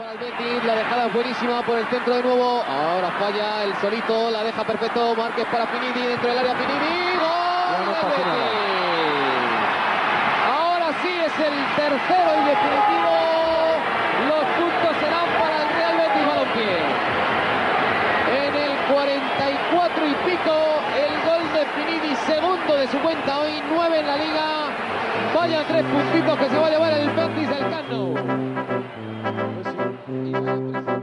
Para el Betis, la dejada es buenísima por el centro de nuevo. Ahora falla el solito, la deja perfecto Márquez para Finidi dentro del área Finidi. ¡Gol! no. Betis! Ahora sí es el tercero y definitivo. Los puntos serán para el Real Betis Balompié. En el 44 y pico, el gol de Finidi, segundo de su cuenta hoy, 9 en la liga. Vaya tres puntitos que se va a llevar el Betis del Cano. Thank you.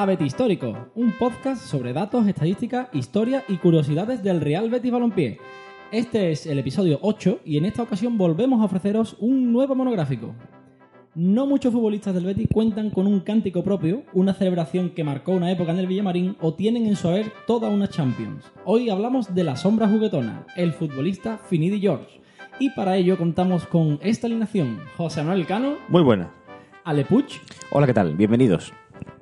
A Betis Histórico, un podcast sobre datos, estadísticas, historia y curiosidades del Real Betis Balompié. Este es el episodio 8 y en esta ocasión volvemos a ofreceros un nuevo monográfico. No muchos futbolistas del Betis cuentan con un cántico propio, una celebración que marcó una época en el Villamarín o tienen en su haber toda una Champions. Hoy hablamos de la sombra juguetona, el futbolista Finidi George. Y para ello contamos con esta alineación, José Manuel Cano, Muy buena. Ale Puig Hola, ¿qué tal? Bienvenidos.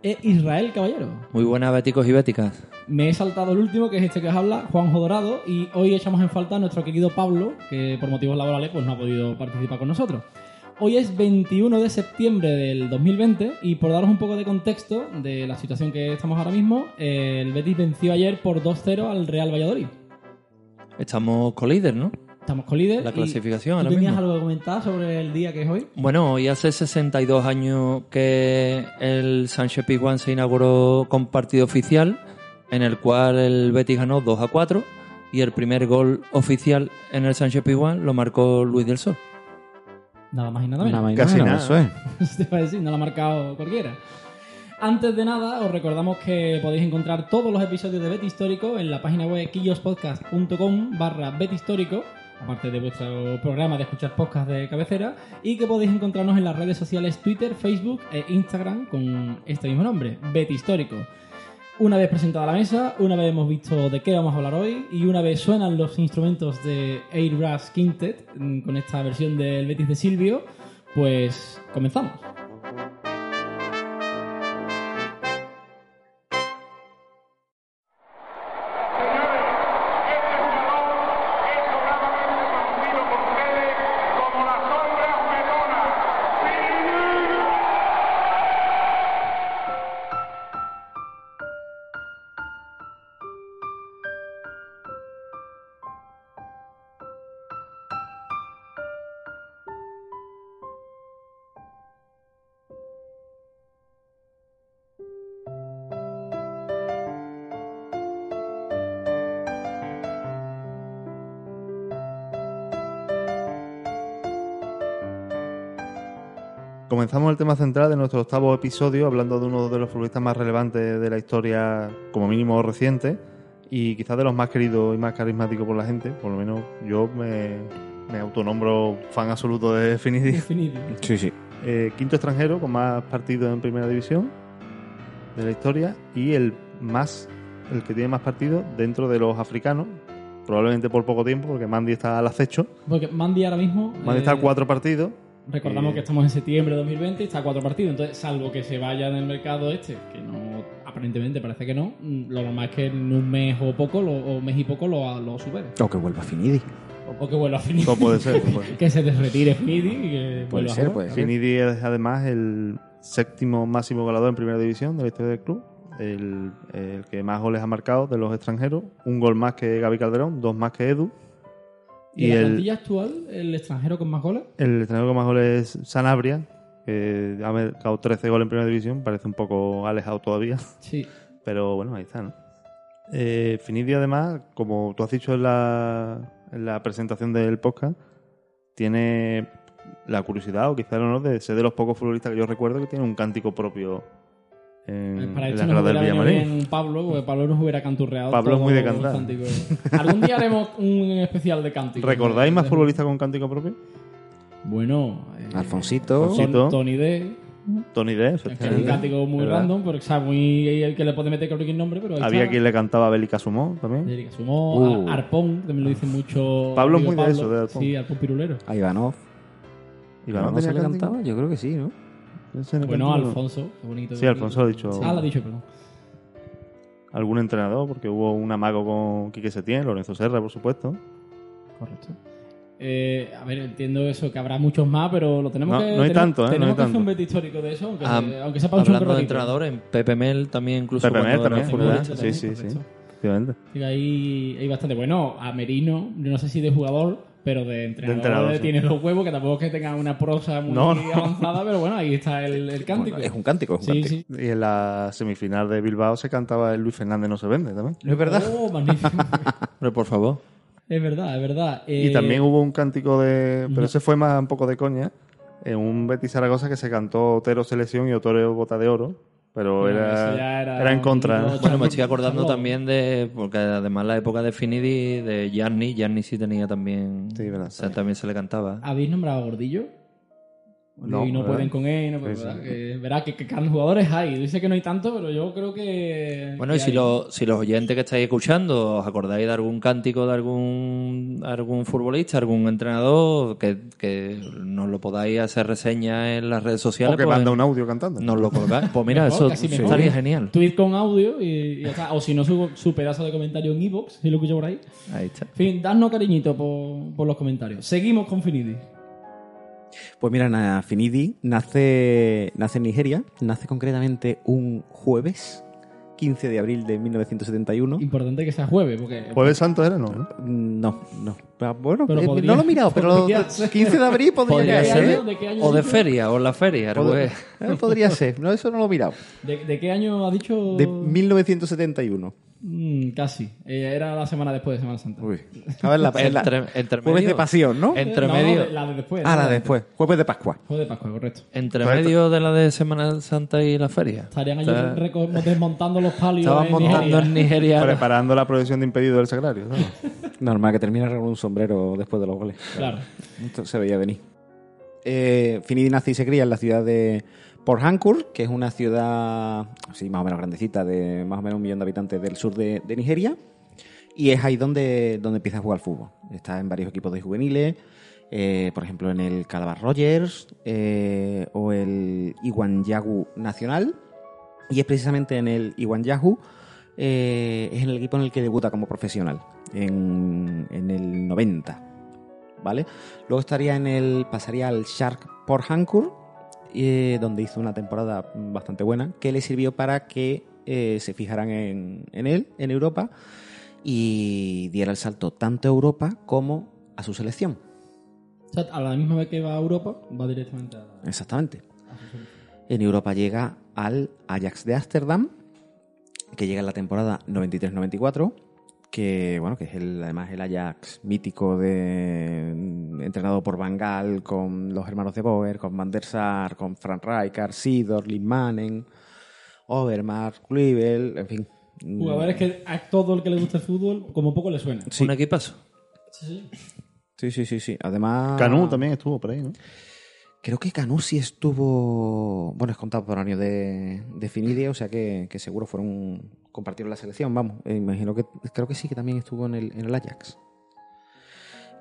E Israel Caballero. Muy buenas béticos y béticas. Me he saltado el último, que es este que os habla, Juanjo Dorado, y hoy echamos en falta a nuestro querido Pablo, que por motivos laborales pues no ha podido participar con nosotros. Hoy es 21 de septiembre del 2020 y por daros un poco de contexto de la situación que estamos ahora mismo, el Betis venció ayer por 2-0 al Real Valladolid. Estamos colíder, ¿no? Estamos con líder. La y clasificación ¿Tú tenías mismo. algo que comentar sobre el día que es hoy? Bueno, hoy hace 62 años que el Sánchez Pizjuán se inauguró con partido oficial, en el cual el Betis ganó 2 a 4 y el primer gol oficial en el Sánchez Pizjuán lo marcó Luis del Sol. Nada más y nada menos. Nada más y Casi nada, nada. eso es. Te iba a decir, no lo ha marcado cualquiera. Antes de nada, os recordamos que podéis encontrar todos los episodios de Bet Histórico en la página web quillospodcast.com barra Bet Histórico, aparte de vuestro programa de escuchar podcast de cabecera, y que podéis encontrarnos en las redes sociales Twitter, Facebook e Instagram con este mismo nombre, Bet Histórico. Una vez presentada la mesa, una vez hemos visto de qué vamos a hablar hoy y una vez suenan los instrumentos de Airbrush Quintet mm, con esta versión del Betis de Silvio, pues comenzamos. Comenzamos el tema central de nuestro octavo episodio hablando de uno de los futbolistas más relevantes de la historia, como mínimo reciente, y quizás de los más queridos y más carismáticos por la gente. Por lo menos yo me, me autonombro fan absoluto de Finidi. Definitivo. Sí, sí. Eh, quinto extranjero con más partidos en primera división de la historia y el más el que tiene más partidos dentro de los africanos, probablemente por poco tiempo, porque Mandy está al acecho. Porque Mandy ahora mismo. Mandy eh, está a cuatro partidos. Recordamos Eh, que estamos en septiembre de 2020 y está a cuatro partidos. Entonces, salvo que se vaya del mercado este, que no, aparentemente parece que no, mm, lo normal es que en un mes o poco, lo- o mes y poco, lo, lo supere. O que vuelva Finidi. O que vuelva a finir. Todo puede ser. puede que se desretire Finidi y que Puede vuelva a puede ser. Finidi es además el séptimo máximo goleador en primera división de la historia del club. el, el que más goles ha marcado de los extranjeros. Un gol más que Gaby Calderón, dos más que Edu. ¿Y, la el, plantilla actual, el extranjero con más goles? el extranjero con más goles es Sanabria, que ha marcado 13 goles en primera división. Parece un poco alejado todavía. Sí. Pero bueno, ahí está, ¿no? Eh, Finidi, además, como tú has dicho en la, en la presentación del podcast, tiene la curiosidad o quizá el honor de ser de los pocos futbolistas que yo recuerdo que tiene un cántico propio en, Eh, Para en la nos grada del hubiera venido Villamarín. bien Pablo, porque Pablo nos hubiera canturreado. Pablo es muy de cantar. Algún día haremos un especial de cántico. ¿Recordáis más futbolistas con cántico propio? Bueno, eh, Alfonsito. Alfonsito. Ton- Tony D. Tony D, Es que es un cántico muy ¿verdad? random, porque o sea, muy el que le puede meter cualquier nombre, pero Había está. quien le cantaba a Bélica Sumó también. Erika Sumó, Uh. Arpón, también lo dice mucho. Pablo es muy de eso, de Arpón. Sí, Arpón Pirulero. A Ivanov. Ivanov ¿No se le cantaba? Yo creo que sí, ¿no? Bueno. Alfonso, qué bonito. Sí, Alfonso lo ha dicho. Ah, lo ha dicho, perdón. Algún entrenador, porque hubo un amago con Quique Setién, Lorenzo Serra, por supuesto. Correcto. Eh, a ver, entiendo eso, que habrá muchos más, pero lo tenemos No, que. no hay tenemos, tanto, ¿eh? No Tenemos hay que hacer tanto. un beta histórico de eso, aunque, Ah, aunque sepa un Hablando de entrenadores, en Pepe Mel también incluso Pepe Mel también, ¿verdad? Sí, también, sí, sí. correcto. Efectivamente. Sí, Hay, hay bastante. Bueno, a Merino, yo no sé si de jugador, pero de entrenador, entrenador, eh, sí. tiene los huevos, que tampoco es que tenga una prosa muy No, no. avanzada, pero bueno, ahí está el, el cántico. Bueno, es un cántico, es un Sí, cántico. sí. Y en la semifinal de Bilbao se cantaba el Luis Fernández no se vende también. ¿No es verdad? Oh, magnífico. Pero por favor. es verdad, es verdad. Y Eh, también hubo un cántico de. Pero no. ese fue más un poco de coña. En un Betis Zaragoza que se cantó Otero Selección y Otero Bota de Oro. Pero Bueno, era, era era en contra. Bueno, me estoy acordando también de. Porque además la época de Finidi, de Gianni, Gianni sí tenía también. Sí, verdad, o sea, también se le cantaba. ¿Habéis nombrado a Gordillo? No, y no ¿verdad? pueden con él, no, Sí, ¿verdad? sí. Que, verá que, que jugadores hay. Dice que no hay tanto, pero yo creo que. Bueno, que y si, lo- si los oyentes que estáis escuchando os acordáis de algún cántico de algún algún futbolista, algún entrenador, que, que nos lo podáis hacer reseña en las redes sociales, O que pues manda un audio cantando. nos lo colgáis. Pues mira, Mejor, eso estaría genial. Tweet con audio y, y ya está. O si no, subo su pedazo de comentario en Evox, si lo escucho por ahí. Ahí está. En fin, dadnos cariñito por, por los comentarios. Seguimos con Finidi. Pues mira, na- Finidi nace, nace en Nigeria, nace concretamente un jueves, 15 de abril de 1971. Importante que sea jueves, porque. ¿Jueves Santo era? No, ¿no? No, no. Pero Bueno, Pero eh, podría- no lo he mirado, pero podría ser. 15 de abril podría, Podría ¿De qué ser. año- de qué año O de dicho? feria, o en la feria. Pod- pues. eh, podría ser, no, eso no lo he mirado. ¿De, de qué año ha dicho? De 1971. Mm, casi. Eh, era la semana después de Semana Santa. Uy. A ver, la, la- Entre, entre jueves medio- de pasión, ¿no? Entre No, medio, de- la de después. Ah, la después, jueves de Pascua. Jueves de Pascua, correcto. entre medio de la de Semana Santa y la feria. Estarían Está- reco- desmontando los palios. Estaban en montando Nigeria. en Nigeria. Preparando la procesión de impedido del Sagrario. ¿no? Normal que termine con un sombrero después de los goles. Claro. Esto se veía venir. Eh, Finidi nace y se cría en la ciudad de Port Harcourt, que es una ciudad así más o menos grandecita, de más o menos un millón de habitantes del sur de, Nigeria. Y es ahí donde, donde empieza a jugar fútbol. Está en varios equipos de juveniles, eh, por ejemplo en el Calabar Rogers eh, o el Iwanyagu Nacional. Y es precisamente en el Iwanyahu, eh, es en el equipo en el que debuta como profesional, en, en el 90. ¿Vale? Luego estaría en el. pasaría al Shark Port Harcourt, eh, donde hizo una temporada bastante buena, que le sirvió para que eh, se fijaran en, en él, en Europa, y diera el salto tanto a Europa como a su selección. O sea, a la misma vez que va a Europa, va directamente a, Exactamente. En Europa llega al Ajax de Ámsterdam, que llega en la temporada 93-94, que bueno, que es el, además el Ajax mítico de entrenado por Van Gaal, con los hermanos de Boer, con Van der Sar, con Frank Rijkaard, Sidor, Limanen, Overmars, Kluivert, en fin. Jugadores que a todo el que le gusta el fútbol, como poco le suena. Sí. Un equipazo. Sí, sí. Sí, sí, sí, sí. Además. Canú también estuvo por ahí, ¿no? Creo que Canú sí estuvo. Bueno, es contemporáneo de, de Finidi, o sea que, que seguro fueron. compartieron la selección, vamos. Eh, imagino que. Creo que sí, que también estuvo en el, en el Ajax.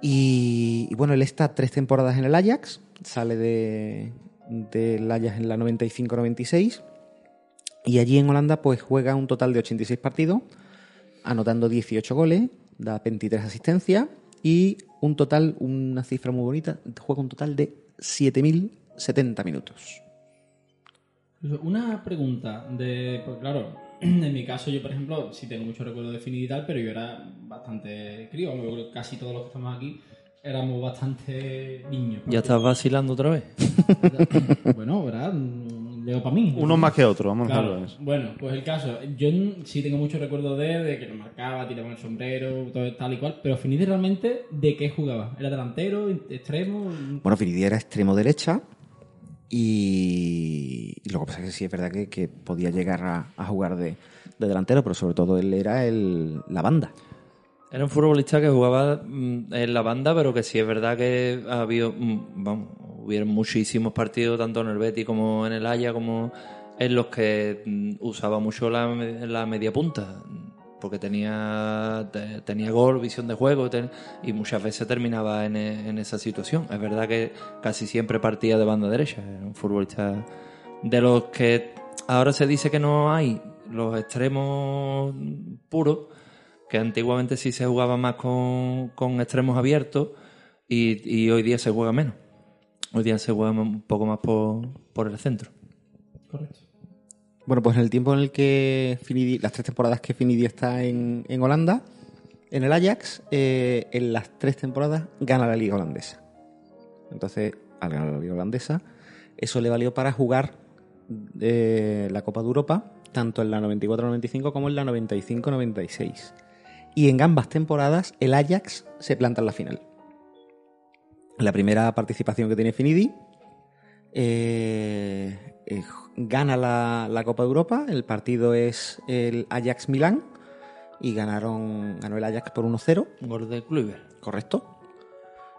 Y, y bueno, él está tres temporadas en el Ajax, sale de, del Ajax en la 95-96. Y allí en Holanda, pues juega un total de 86 partidos, anotando 18 goles, da 23 asistencias y un total, una cifra muy bonita, juega un total de 7.070 minutos. Una pregunta de. Pues claro, en mi caso, yo, por ejemplo, sí tengo mucho recuerdo de Finidi y tal, pero yo era bastante crío. Yo creo que casi todos los que estamos aquí éramos bastante niños. ¿Ya estás vacilando otra vez? Bueno, ¿verdad? Para mí. Unos más que otros, vamos a Claro. dejarlo en eso. Bueno, pues el caso, yo sí tengo mucho recuerdo de, él, de que lo marcaba, tiraba el sombrero, todo tal y cual, pero Finidi realmente, ¿de qué jugaba? ¿Era delantero, extremo? Bueno, Finidi era extremo derecha y, y lo que pasa es que sí es verdad que, que podía llegar a, a jugar de, de delantero, pero sobre todo él era el, la banda. Era un futbolista que jugaba mm, en la banda, pero que sí es verdad que ha habido, mm, vamos, hubieron muchísimos partidos, tanto en el Betis como en el Haya, como en los que mm, usaba mucho la, la media punta, porque tenía, te- tenía gol, visión de juego, y muchas veces terminaba en, e- en esa situación. Es verdad que casi siempre partía de banda derecha, era un futbolista de los que ahora se dice que no hay, los extremos puros que antiguamente sí se jugaba más con, con extremos abiertos y hoy día se juega menos. Hoy día se juega un poco más por, por el centro. Correcto. Bueno, pues en el tiempo en el que Finidi, las tres temporadas que Finidi está en, en Holanda, en el Ajax, eh, en las tres temporadas gana la liga holandesa. Entonces, al ganar la liga holandesa, eso le valió para jugar eh, la Copa de Europa, tanto en la 94-95 como en la 95-96. Y en ambas temporadas, el Ajax se planta en la final. La primera participación que tiene Finidi, eh, eh, gana la, la Copa de Europa, el partido es el Ajax Milán y ganaron ganó el Ajax por 1-0, Gol de Kluivert. correcto.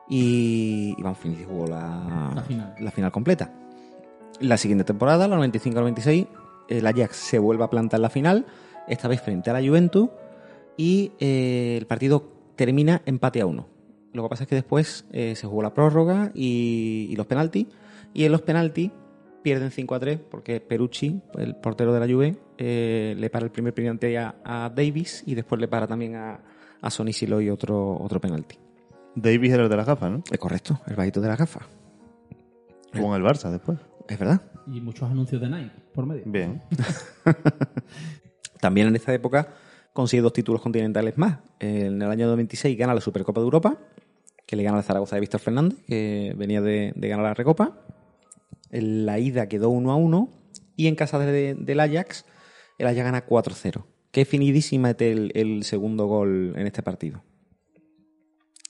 Y Iván Finidi jugó la, La final. la final completa. La siguiente temporada, la 95-96, el Ajax se vuelve a plantar la final, esta vez frente a la Juventus, y eh, el partido termina empate a uno. Lo que pasa es que después eh, se jugó la prórroga y, y los penaltis, y en los penaltis pierden 5 a 3 porque Perucci, el portero de la Juve, eh, le para el primer penalti a, a Davis y después le para también a, a Sonny Siloy otro, otro penalti. Davis era el de las gafas, ¿no? Es correcto, el bajito de la gafa. Con el Barça después. Es verdad. Y muchos anuncios de Nike por medio. Bien. También en esta época consigue dos títulos continentales más. En el año 96 gana la Supercopa de Europa, que le gana al Zaragoza de Víctor Fernández, que venía de, ganar la Recopa. En la ida quedó 1 a 1 y en casa de- del Ajax, el Ajax gana 4-0. Que finidísima el, el segundo gol en este partido.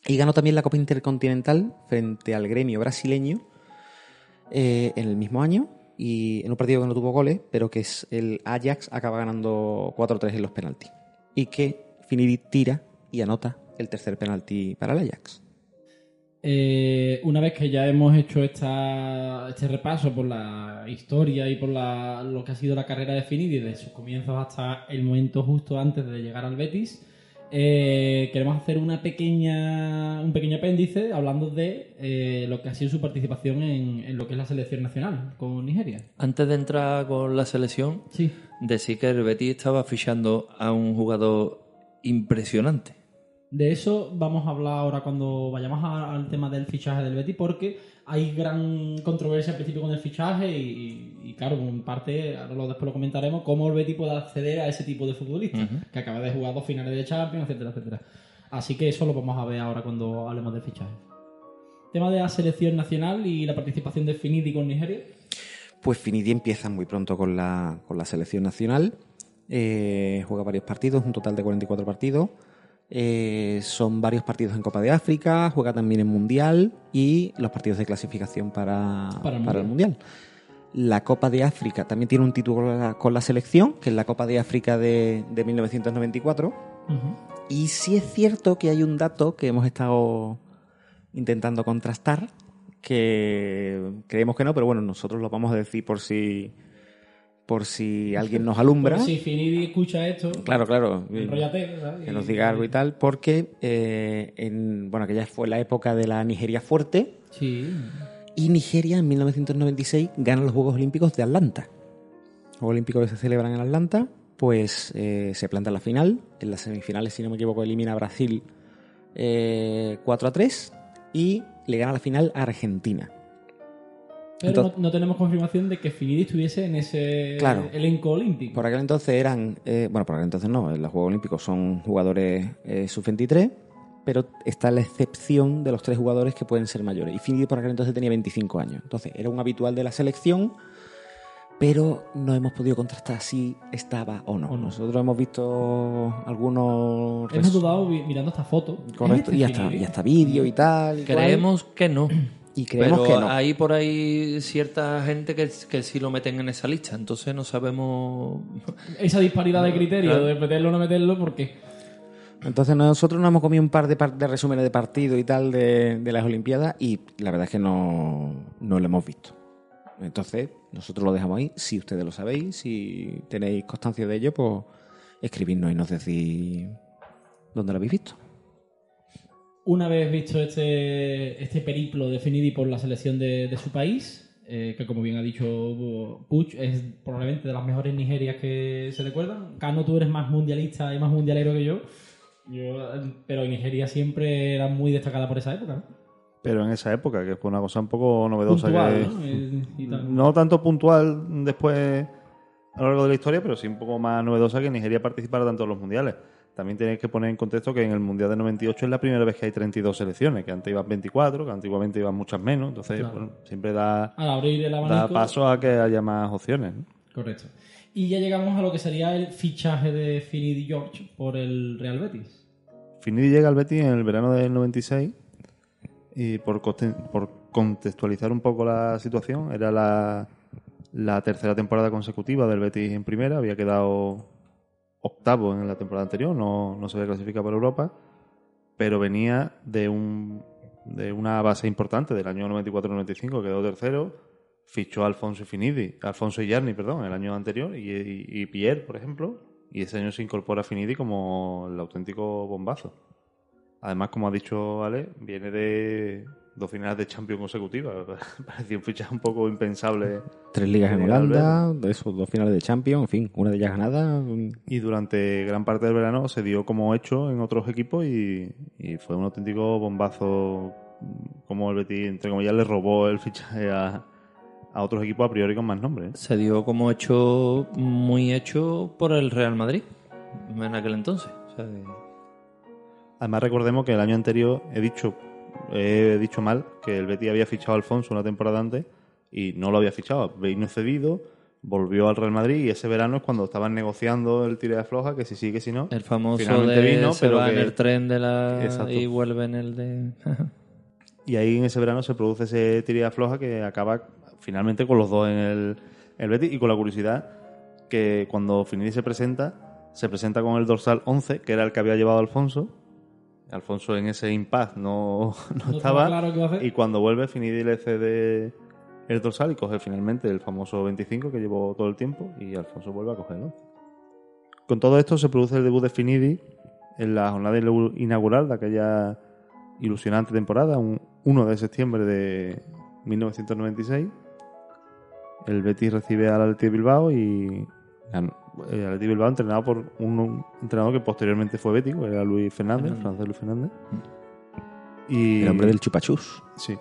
Y ganó también la Copa Intercontinental frente al gremio brasileño eh, en el mismo año y en un partido que no tuvo goles, pero que es el Ajax acaba ganando 4-3 en los penaltis. Y que Finidi tira y anota el tercer penalti para el Ajax. Eh, una vez que ya hemos hecho esta, este repaso por la historia y por la- lo que ha sido la carrera de Finidi desde sus comienzos hasta el momento justo antes de llegar al Betis, eh, queremos hacer una pequeña, un pequeño apéndice hablando de eh, lo que ha sido su participación en, en lo que es la selección nacional con Nigeria. Antes de entrar con la selección, Sí. decir que el Betis estaba fichando a un jugador impresionante. De eso vamos a hablar ahora cuando vayamos a- al tema del fichaje del Betis, porque hay gran controversia al principio con el fichaje y, y, claro, en parte, ahora lo, después lo comentaremos, cómo el Betis puede acceder a ese tipo de futbolista, que acaba de jugar dos finales de Champions, etcétera, etcétera. Así que eso lo vamos a ver ahora cuando hablemos del fichaje. Tema de la selección nacional y la participación de Finidi con Nigeria. Pues Finidi empieza muy pronto con la, con la selección nacional. Eh, juega varios partidos, un total de 44 partidos. Eh, son varios partidos en Copa de África, juega también en Mundial y los partidos de clasificación para, Para el para el Mundial. La Copa de África también tiene un título con la, selección, que es la Copa de África de, de 1994. Y sí es cierto que hay un dato que hemos estado intentando contrastar, que creemos que no, pero bueno, nosotros lo vamos a decir por si por si alguien nos alumbra. Si Finidi escucha esto, Claro, claro. enróllate, ¿sabes? Que nos diga algo y tal, porque eh, en, bueno, aquella fue la época de la Nigeria fuerte Sí. y Nigeria en 1996 gana los Juegos Olímpicos de Atlanta. Los Juegos Olímpicos que se celebran en Atlanta, pues eh, se planta en la final. En las semifinales, si no me equivoco, elimina a Brasil eh, 4 a 3 y le gana la final a Argentina. Pero Entonces- no, no tenemos confirmación de que Finidi estuviese en ese Claro. elenco olímpico. Por aquel entonces eran, eh, bueno, por aquel entonces no, en los Juegos Olímpicos son jugadores eh, sub-23, pero está la excepción de los tres jugadores que pueden ser mayores. Y Finidi por aquel entonces tenía 25 años. Entonces era un habitual de la selección, pero no hemos podido contrastar si estaba o no. O no. Nosotros hemos visto algunos... Hemos dudado mirando esta foto. Correcto, ¿Es y este hasta, y hasta vídeo y tal. y cual. Creemos que no. Y creemos pero que no. hay por ahí cierta gente que, que sí lo meten en esa lista, entonces no sabemos. Esa disparidad de criterio Claro. de meterlo o no meterlo, porque Entonces nosotros nos hemos comido un par de, par- de resúmenes de partido y tal de, de las Olimpiadas y la verdad es que no, no lo hemos visto. Entonces nosotros lo dejamos ahí. Si ustedes lo sabéis, si tenéis constancia de ello, pues escribidnos y nos decís dónde lo habéis visto. Una vez visto este, este periplo de Finidi por la selección de, de su país, eh, que como bien ha dicho Puch, es probablemente de las mejores Nigerias que se recuerdan. Cano, tú eres más mundialista y más mundialero que yo. yo pero Nigeria siempre era muy destacada por esa época. ¿no? Pero en esa época, que fue una cosa un poco novedosa. Puntual. No tanto puntual después a lo largo de la historia, pero sí un poco más novedosa que Nigeria participara tanto en los mundiales. También tenéis que poner en contexto que en el Mundial de 98 es la primera vez que hay 32 selecciones, que antes iban 24, que antiguamente iban muchas menos, entonces Claro. bueno, siempre da, Al abrir el da abanico. paso a que haya más opciones. ¿no? Correcto. Y ya llegamos a lo que sería el fichaje de Finidi George por el Real Betis. Finidi llega al Betis en el verano del 96 y por, contextualizar un poco la situación, era la, la tercera temporada consecutiva del Betis en primera, había quedado octavo en la temporada anterior, no, no se había clasificado para Europa, pero venía de, un, de una base importante del año 94-95, quedó tercero, fichó a Alfonso Finidi, Alfonso Iyarni, perdón, el año anterior, y, y- Pierre, por ejemplo, y ese año se incorpora Finidi como el auténtico bombazo. Además, como ha dicho Ale, viene de dos finales de Champions consecutivas. Parecía un fichaje un poco impensable. Tres ligas en Sí, Holanda, de esos dos finales de Champions, en fin, una de ellas ganada. Y durante gran parte del verano se dio como hecho en otros equipos y, y fue un auténtico bombazo. Como el Betis, entre comillas, le robó el fichaje a, a otros equipos a priori con más nombres. ¿eh? Se dio como hecho, muy hecho por el Real Madrid en aquel entonces. O sea, que- Además, recordemos que el año anterior he dicho, he dicho mal que el Betis había fichado a Alfonso una temporada antes y no lo había fichado. Vino cedido, volvió al Real Madrid y ese verano es cuando estaban negociando el tira de floja, que si sí, que si no. el famoso Finalmente de vino, se pero va en el tren de la Exacto. y vuelve en el de Y ahí en ese verano se produce ese tira de floja que acaba finalmente con los dos en el, el Betis y con la curiosidad que cuando Finidi se presenta, se presenta con el dorsal 11, que era el que había llevado Alfonso. Alfonso en ese impasse no, no No estaba. claro qué va a hacer. Y cuando vuelve, Finidi le cede el dorsal y coge finalmente el famoso 25 que llevó todo el tiempo y Alfonso vuelve a cogerlo. Con todo esto se produce el debut de Finidi en la jornada inaugural de aquella ilusionante temporada, un 1 de septiembre de 1996. El Betis recibe al Athletic Bilbao y el Athletic Bilbao entrenado por un, entrenador que posteriormente fue bético, era Luis Fernández, Fernández. francés Luis Fernández. Y, El hombre del chupachus. Sí.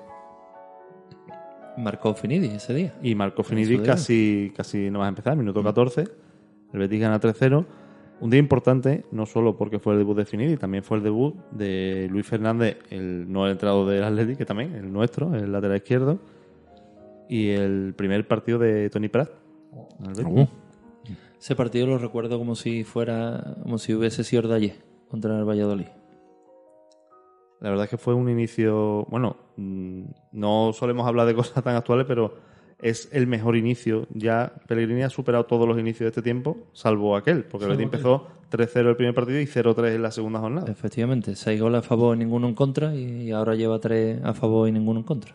marcó Finidi ese día. Y Marco Eso Finidi casi, casi no va a empezar, minuto 14. El Betis gana 3-0. Un día importante, no solo porque fue el debut de Finidi, también fue el debut de Luis Fernández, el no el entrenador del Atlético, que también, el nuestro, el lateral izquierdo. Y el primer partido de Tony Prat. al Betis. Uh, Ese partido lo recuerdo como si fuera, como si hubiese sido ayer contra el Valladolid. La verdad es que fue un inicio. Bueno, mm, no solemos hablar de cosas tan actuales, pero es el mejor inicio. Ya Pellegrini ha superado todos los inicios de este tiempo, salvo aquel, porque el Salvo empezó 3-0 el primer partido y 0-3 en la segunda jornada. Efectivamente, seis goles a favor y ninguno en contra y ahora lleva tres a favor y ninguno en contra.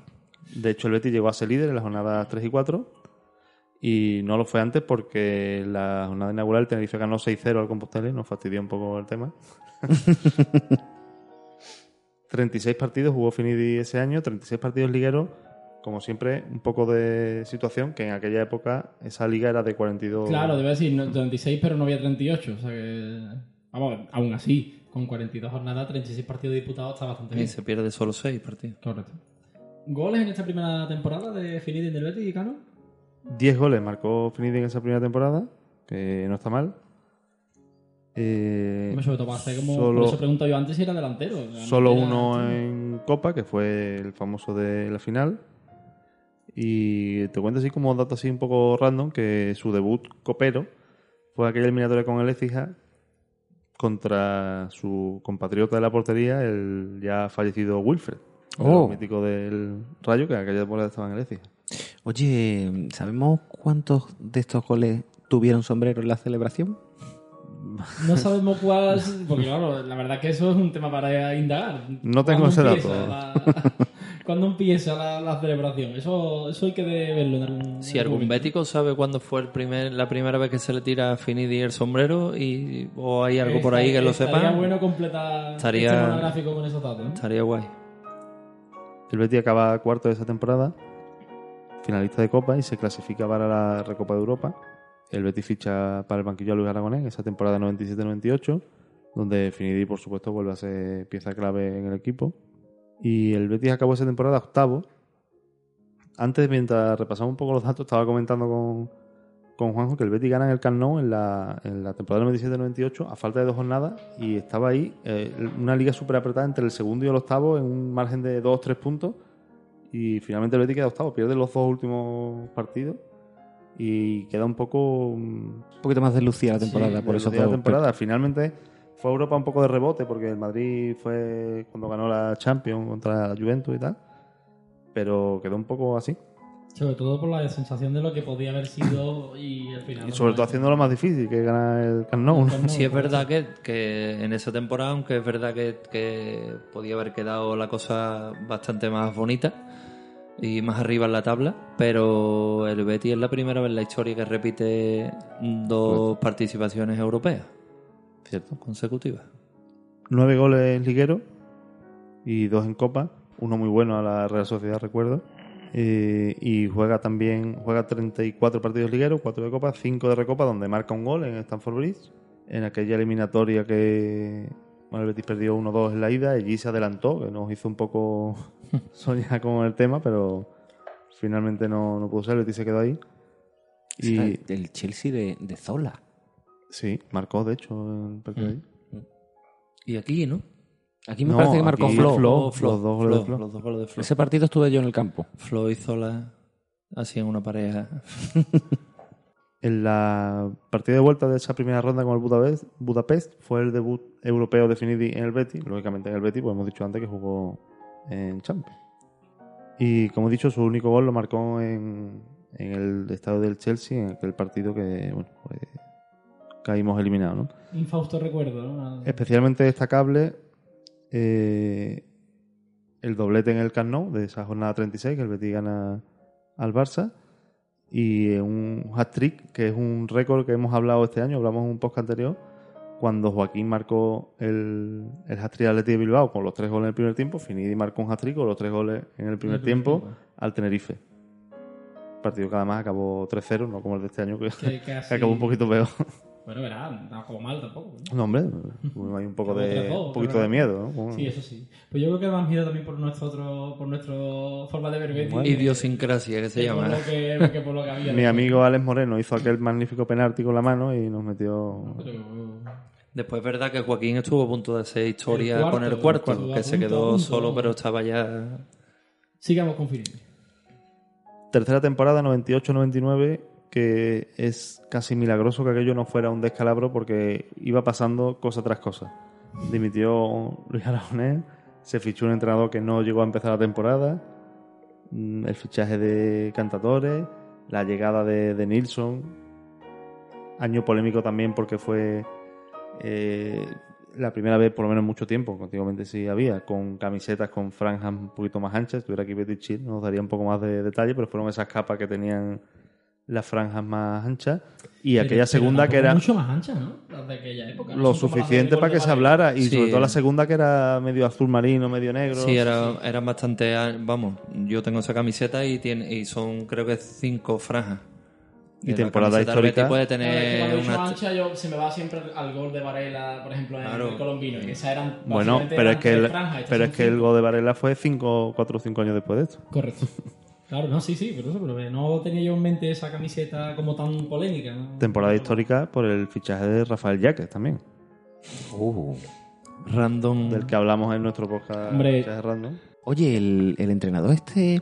De hecho, el Betis llegó a ser líder en las jornadas 3 y 4 y no lo fue antes porque en la jornada inaugural el Tenerife ganó 6-0 al Compostela y nos fastidió un poco el tema. 36 partidos jugó Finidi ese año, 36 partidos ligueros. Como siempre, un poco de situación que en aquella época esa liga era de 42. Claro, debe decir no, 36, pero no había 38. O sea que. Vamos, aún así, con 42 jornadas, 36 partidos disputados está bastante Y bien. se pierde solo seis partidos. Correcto. ¿Goles en esta primera temporada de Finidi del Betis, Cano? 10 goles marcó Finidi en esa primera temporada, que no está mal. Eh, sobre todo para hacer como... solo- Por eso pregunto yo antes si era delantero. Solo Era- uno en Copa, que fue el famoso de la final. Y te cuento así como dato así un poco random que su debut copero fue aquella eliminatoria con el Écija contra su compatriota de la portería, el ya fallecido Wilfred, Oh. el mítico del Rayo, que aquella temporada estaba en el. Oye, ¿sabemos cuántos de estos goles tuvieron sombrero en la celebración? No sabemos cuál... Porque claro, la verdad que eso es un tema para indagar. No tengo ¿Cuándo ese dato. ¿Cuándo empieza la, la celebración? Eso, eso hay que verlo en algún Si algún momento. bético sabe cuándo fue el primer, la primera vez que se le tira a Finidi el sombrero y, o hay algo por ahí que lo Estaría sepa, bueno completar Estaría- este monográfico con esos datos. estaría guay. El Betis acaba cuarto de esa temporada, finalista de Copa y se clasifica para la Recopa de Europa. El Betis ficha para el banquillo a Luis Aragonés en esa temporada 97-98, donde Finidi, por supuesto, vuelve a ser pieza clave en el equipo. Y el Betis acabó esa temporada octavo. Antes, mientras repasamos un poco los datos, estaba comentando con, con Juanjo que el Betis gana en el Camp Nou en la, en la temporada 97-98 a falta de dos jornadas y estaba ahí eh, una liga súper apretada entre el segundo y el octavo en un margen de 2-3 puntos y finalmente el Betis queda octavo, pierde los dos últimos partidos y queda un poco mm, Un poquito más de lucía la temporada, Sí, por eso todo- temporada. Finalmente fue a Europa un poco de rebote porque el Madrid fue cuando ganó la Champions contra la Juventus y tal. Pero quedó un poco así. Sobre todo por la sensación de lo que podía haber sido y al final. Y sobre todo haciéndolo más difícil que ganar el Camp Nou. ¿no? Sí, es verdad que, que en esa temporada, aunque es verdad que, que podía haber quedado la cosa bastante más bonita y más arriba en la tabla, pero el Betis es la primera vez en la historia que repite dos participaciones europeas Cierto. consecutivas. Nueve goles ligueros y dos en Copa. Uno muy bueno a la Real Sociedad, recuerdo. Eh, y juega también, juega 34 partidos ligueros, 4 de Copa, 5 de Recopa, donde marca un gol en Stamford Bridge. En aquella eliminatoria que bueno, el Betis perdió 1-2 en la ida, allí se adelantó, que nos hizo un poco soñar con el tema, pero finalmente no, no pudo ser, el Betis se quedó ahí. Y el Chelsea de, de Zola. sí, marcó de hecho el partido ahí. Y aquí, ¿no? Aquí me No, parece que marcó Flo. Flo. Oh, Flo, los dos goles de Flo. Los dos goles de Flo. Ese partido estuve yo en el campo. Flo y Zola hacían una pareja. En la partida de vuelta de esa primera ronda con el Budapest, Budapest fue el debut europeo de Finidi en el Betis. Lógicamente en el Betis, pues hemos dicho antes que jugó en Champions. Y como he dicho, su único gol lo marcó en, en el estadio del Chelsea, en aquel partido que bueno, pues, caímos eliminados. ¿no? Infausto recuerdo, ¿no? Especialmente destacable eh, el doblete en el Camp Nou de esa jornada 36 que el Betis gana al Barça y un hat-trick que es un récord que hemos hablado este año, hablamos en un podcast anterior cuando Joaquín marcó el, el hat-trick al Athletic de Bilbao con los tres goles en el primer tiempo, Finidi marcó un hat-trick con los tres goles en el primer primer tiempo tiempo. al Tenerife. Partido que además acabó 3-0, no como el de este año que, Que casi- que acabó un poquito peor. Bueno, verá, no jugó mal tampoco. ¿no? No, hombre, hay un poco de, 3-2, un poquito de miedo. ¿no? Sí, eso sí. Pues yo creo que más miedo también por nuestro otro, por nuestra forma de ver Betis. Idiosincrasia, que se llama. lo que, que por lo que había. Mi amigo Alex Moreno hizo aquel magnífico penalti con la mano y nos metió. Pero- Después es verdad que Joaquín estuvo a punto de hacer historia El cuarto, con el cuarto, que se punto, quedó punto. solo, pero estaba ya. Sigamos con Finidi. Tercera temporada, 98-99, que es casi milagroso que aquello no fuera un descalabro porque iba pasando cosa tras cosa. Dimitió Luis Aragonés, se fichó un entrenador que no llegó a empezar la temporada, mm, el fichaje de Cantadores, la llegada de, de Nilsson, año polémico también porque fue eh, la primera vez, por lo menos en mucho tiempo, antiguamente sí había, con camisetas con franjas un poquito más anchas. Estuviera aquí Betty Chill, nos daría un poco más de detalle, pero fueron esas capas que tenían las franjas más anchas. Y Pero- aquella pero segunda que era mucho más ancha, ¿no? Las de aquella época. No lo suficiente para que se hablara, y Sí. sobre todo la segunda que era medio azul marino, medio negro. Sí, era, eran bastante. Vamos, yo tengo esa camiseta y tiene y son creo que cinco franjas. Y temporada histórica. Puede tener cuando una... ancha, yo, se me va siempre al gol de Varela, por ejemplo, en Claro. el colombino. Que esa eran Bueno, pero es que, el, franjas, pero es que el gol de Varela fue 5, 4 o 5 años después de esto. Correcto. Claro, no, sí, sí, pero eso, pero no tenía yo en mente esa camiseta como tan polémica. ¿no? Temporada histórica por el fichaje de Rafael Yaques también, Uh. Random. del que hablamos en nuestro podcast Hombre. Fichaje Random. Oye, el, el entrenador este,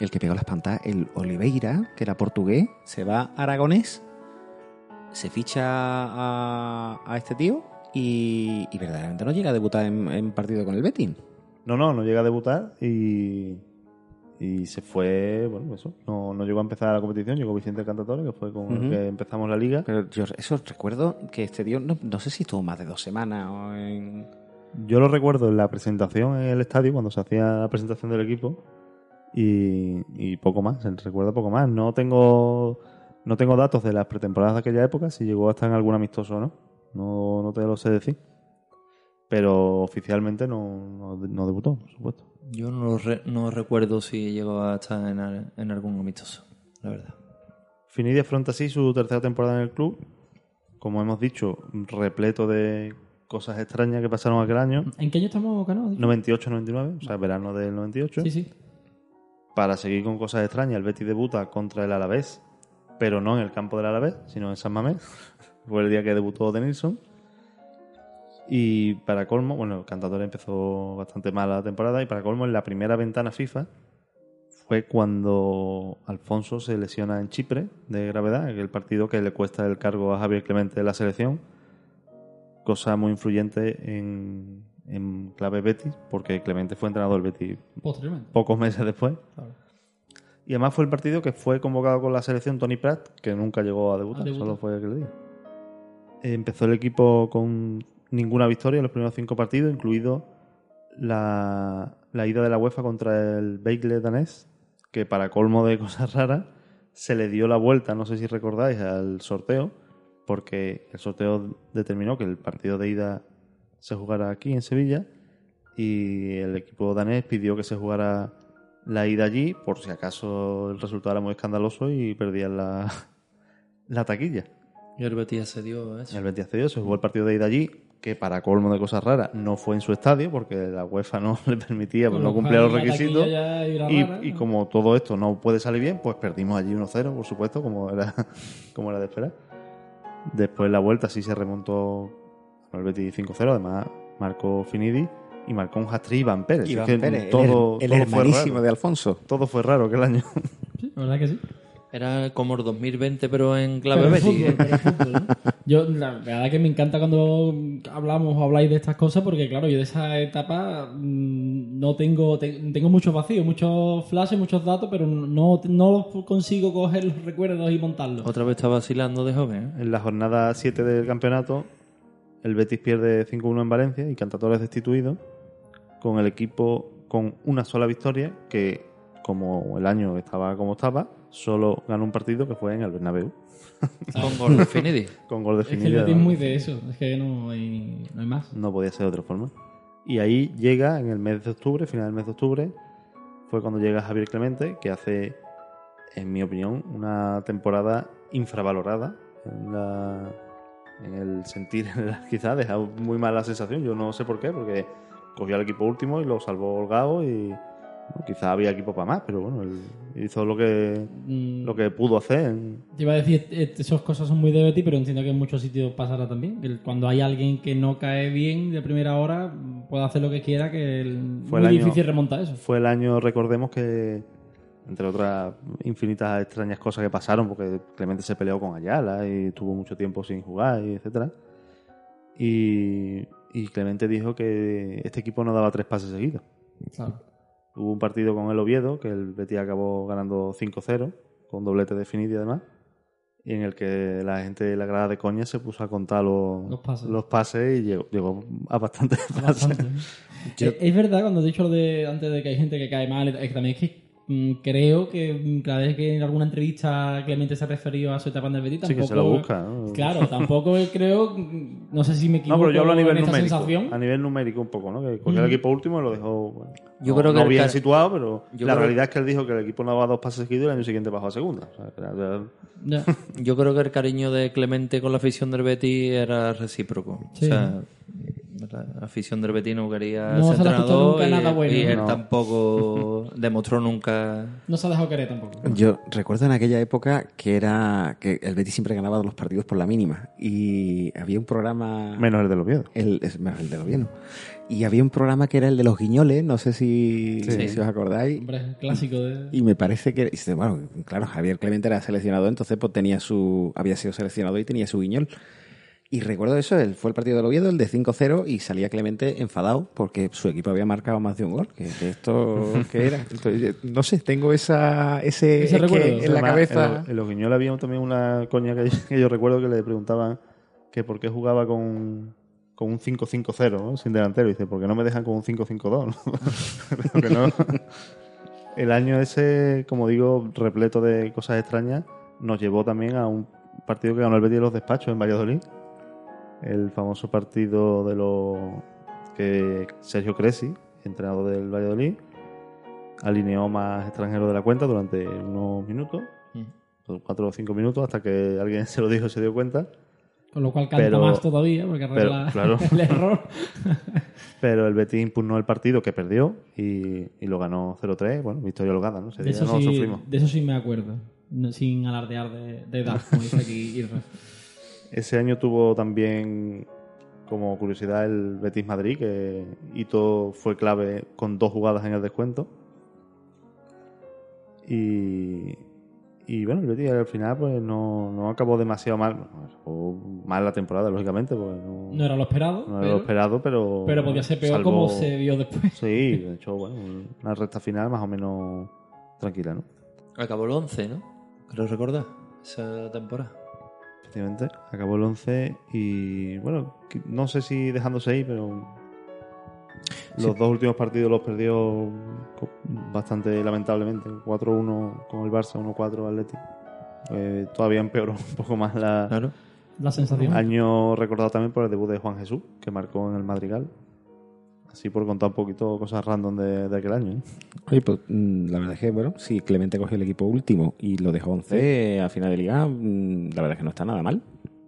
el que pegó las pantas, el Oliveira, que era portugués, se va a aragonés, se ficha a, a este tío y, y verdaderamente no llega a debutar en, en partido con el Betis. No, no, no llega a debutar y, y se fue, bueno, eso, no, no llegó a empezar la competición, llegó Vicente Cantatore, que fue con el que empezamos la liga. Pero yo eso recuerdo que este tío, no, no sé si estuvo más de dos semanas o en... Yo lo recuerdo en la presentación en el estadio, cuando se hacía la presentación del equipo, y, y poco más, recuerdo poco más. No tengo, no tengo datos de las pretemporadas de aquella época, si llegó a estar en algún amistoso o no. No, no te lo sé decir. Pero oficialmente no, no, no debutó, por supuesto. Yo no, lo re- no recuerdo si llegó a estar en algún amistoso, la verdad. Finidi afronta así su tercera temporada en el club. Como hemos dicho, repleto de cosas extrañas que pasaron aquel año. ¿En qué año estamos, Cano? 98-99, o sea, verano del 98. Sí, sí. Para seguir con cosas extrañas, el Betis debuta contra el Alavés, pero no en el campo del Alavés, sino en San Mamés. Fue el día que debutó Denilson. Y para colmo, bueno, el cantador empezó bastante mal la temporada y para colmo en la primera ventana FIFA fue cuando Alfonso se lesiona en Chipre de gravedad, el partido que le cuesta el cargo a Javier Clemente de la selección, cosa muy influyente en, en clave Betis, porque Clemente fue entrenador del Betis Posteriormente. pocos meses después. Claro. Y además fue el partido que fue convocado con la selección Tony Pratt, que nunca llegó a debutar, A debutar. solo fue aquel día. Empezó el equipo con ninguna victoria en los primeros cinco partidos, incluido la, la ida de la UEFA contra el Beigle danés, que para colmo de cosas raras se le dio la vuelta, no sé si recordáis, al sorteo, porque el sorteo determinó que el partido de ida se jugara aquí en Sevilla y el equipo danés pidió que se jugara la ida allí por si acaso el resultado era muy escandaloso y perdían la, la taquilla. Y el Betis se dio eso. El Betis accedió, se jugó el partido de ida allí, que para colmo de cosas raras no fue en su estadio porque la UEFA no le permitía, pues no cumplía los requisitos. Y, rara, y ¿no? como todo esto no puede salir bien, pues perdimos allí 1-0, por supuesto, como era, como era de esperar. Después la vuelta sí se remontó al Betis 5-0, además marcó Finidi y marcó un hat-trick Iván Pérez. Iván Es que Pérez, el todo, her- el, todo fue hermanísimo raro. de Alfonso. Todo fue raro aquel año. Sí, la verdad que sí. Era como el 2020, pero en clave Pero Betis. fútbol, pero fútbol, ¿no? Yo, la verdad que me encanta cuando hablamos o habláis de estas cosas, porque claro, yo de esa etapa mm, no tengo, te- tengo muchos vacíos, muchos flashes, muchos datos, pero no, no consigo coger los recuerdos y montarlos. Otra vez está vacilando de joven. ¿eh? En la jornada 7 del campeonato, el Betis pierde 5-1 en Valencia y Cantatore es destituido, con el equipo con una sola victoria, que como el año estaba como estaba, solo ganó un partido que fue en el Bernabéu, Con gol de Finidi. con gol de Es que el Finidi. Betis es además. muy de eso, es que no hay, no hay más. No podía ser de otra forma. Y ahí llega en el mes de octubre, final del mes de octubre, fue cuando llega Javier Clemente, que hace, en mi opinión, una temporada infravalorada en, la- en el sentir, quizás deja muy mala sensación. Yo no sé por qué, porque cogió al equipo último y lo salvó holgado y bueno, quizás había equipo para más, pero bueno, él hizo lo que, Mm, lo que pudo hacer. Te iba a decir, eh, esas cosas son muy de Betis, pero entiendo que en muchos sitios pasará también. El- Cuando hay alguien que no cae bien de primera hora, puede hacer lo que quiera, que Fue muy el año- difícil remontar eso. Fue el año, recordemos que, entre otras infinitas extrañas cosas que pasaron, porque Clemente se peleó con Ayala y tuvo mucho tiempo sin jugar, y etcétera. Y, y Clemente dijo que este equipo no daba tres pases seguidos. Claro. Hubo un partido con el Oviedo, que el Betis acabó ganando 5-0, con doblete de Finidi además, y en el que la gente de la grada de coña se puso a contar los, Los pases. los pases y llegó, llegó a bastantes pases. Bastante. Es verdad, cuando he dicho lo de antes de que hay gente que cae mal, es que también es que creo que mm, cada vez que en alguna entrevista Clemente se ha referido a su etapa en el Betis, Sí, tampoco... que se lo busca. ¿no? Claro, tampoco creo, mm, no sé si me No, equivoco pero yo hablo a nivel numérico. sensación. A nivel numérico un poco, ¿no? Que cogió el equipo último y lo dejó. bueno, Yo no, creo que no el bien car- situado, pero Yo la creo- realidad es que él dijo que el equipo no daba dos pases seguidos y el año siguiente bajó a segunda. O sea, que era- Ya. Yo creo que el cariño de Clemente con la afición del Betis era recíproco. Sí. O sea, la afición del Betis no quería No ser se nunca y, nada bueno, y él ¿no? tampoco demostró nunca... No se ha dejado querer tampoco. Yo recuerdo en aquella época que era que el Betis siempre ganaba los partidos por la mínima y había un programa menos el de los Oviedo. el, menos el de gobierno y había un programa que era el de los guiñoles, no sé si, Sí. si os acordáis. Hombre, clásico de... Y me parece que, bueno, claro, Javier Clemente era seleccionado, entonces pues tenía su, había sido seleccionado y tenía su guiñol. Y recuerdo eso, él fue el partido del Oviedo, el de 5-0, y salía Clemente enfadado porque su equipo había marcado más de un gol. Que, esto, ¿qué era? Entonces, no sé, tengo esa, ese, recuerdo. en la cabeza. En, los- Guiñoles había también una coña que, que yo recuerdo que le preguntaban que por qué jugaba con, con un 5-5-0, ¿no? sin delantero. Y dice, porque no me dejan con un 5-5-2. ¿no? Que no. El año ese, como digo, repleto de cosas extrañas, nos llevó también a un partido que ganó el Betis de los despachos en Valladolid. El famoso partido de los que Sergio Cresi, entrenador del Valladolid, alineó más extranjeros de la cuenta durante unos minutos, Mm. cuatro o cinco minutos, hasta que alguien se lo dijo y se dio cuenta. Con lo cual canta Pero- más todavía, porque arregla claro. el error. Pero el Betis impugnó el partido que perdió y, y lo ganó 0-3. Bueno, victoria holgada, ¿no? De eso, no sí, sufrimos. de eso sí me acuerdo. Sin alardear de, de edad, como dice aquí Irra. Ese año tuvo también como curiosidad el Betis Madrid, que Ito fue clave con dos jugadas en el descuento. Y, y bueno, el Betis al final pues no, no acabó demasiado mal. Acabó mal la temporada, lógicamente, porque no, No era lo esperado, no era pero, lo esperado, pero... pero podía ser peor salvo- como se vio después. Sí, de hecho, bueno, una recta final más o menos tranquila, ¿no? Acabó el 11, ¿no? Creo recordar esa temporada. Efectivamente, acabó el 11 y bueno, no sé si dejándose ahí, pero los dos últimos partidos los perdió bastante lamentablemente. 4-1 con el Barça, 1-4 Atlético. Eh, todavía empeoró un poco más la Claro. La sensación. año recordado también por el debut de Juan Jesús, que marcó en el Madrigal. Así por contar un poquito cosas random de, de aquel año. ¿eh? Oye, pues mm, la verdad es que, bueno, si Clemente cogió el equipo último y lo dejó 11 a final de liga, mm, la verdad es que no está nada mal.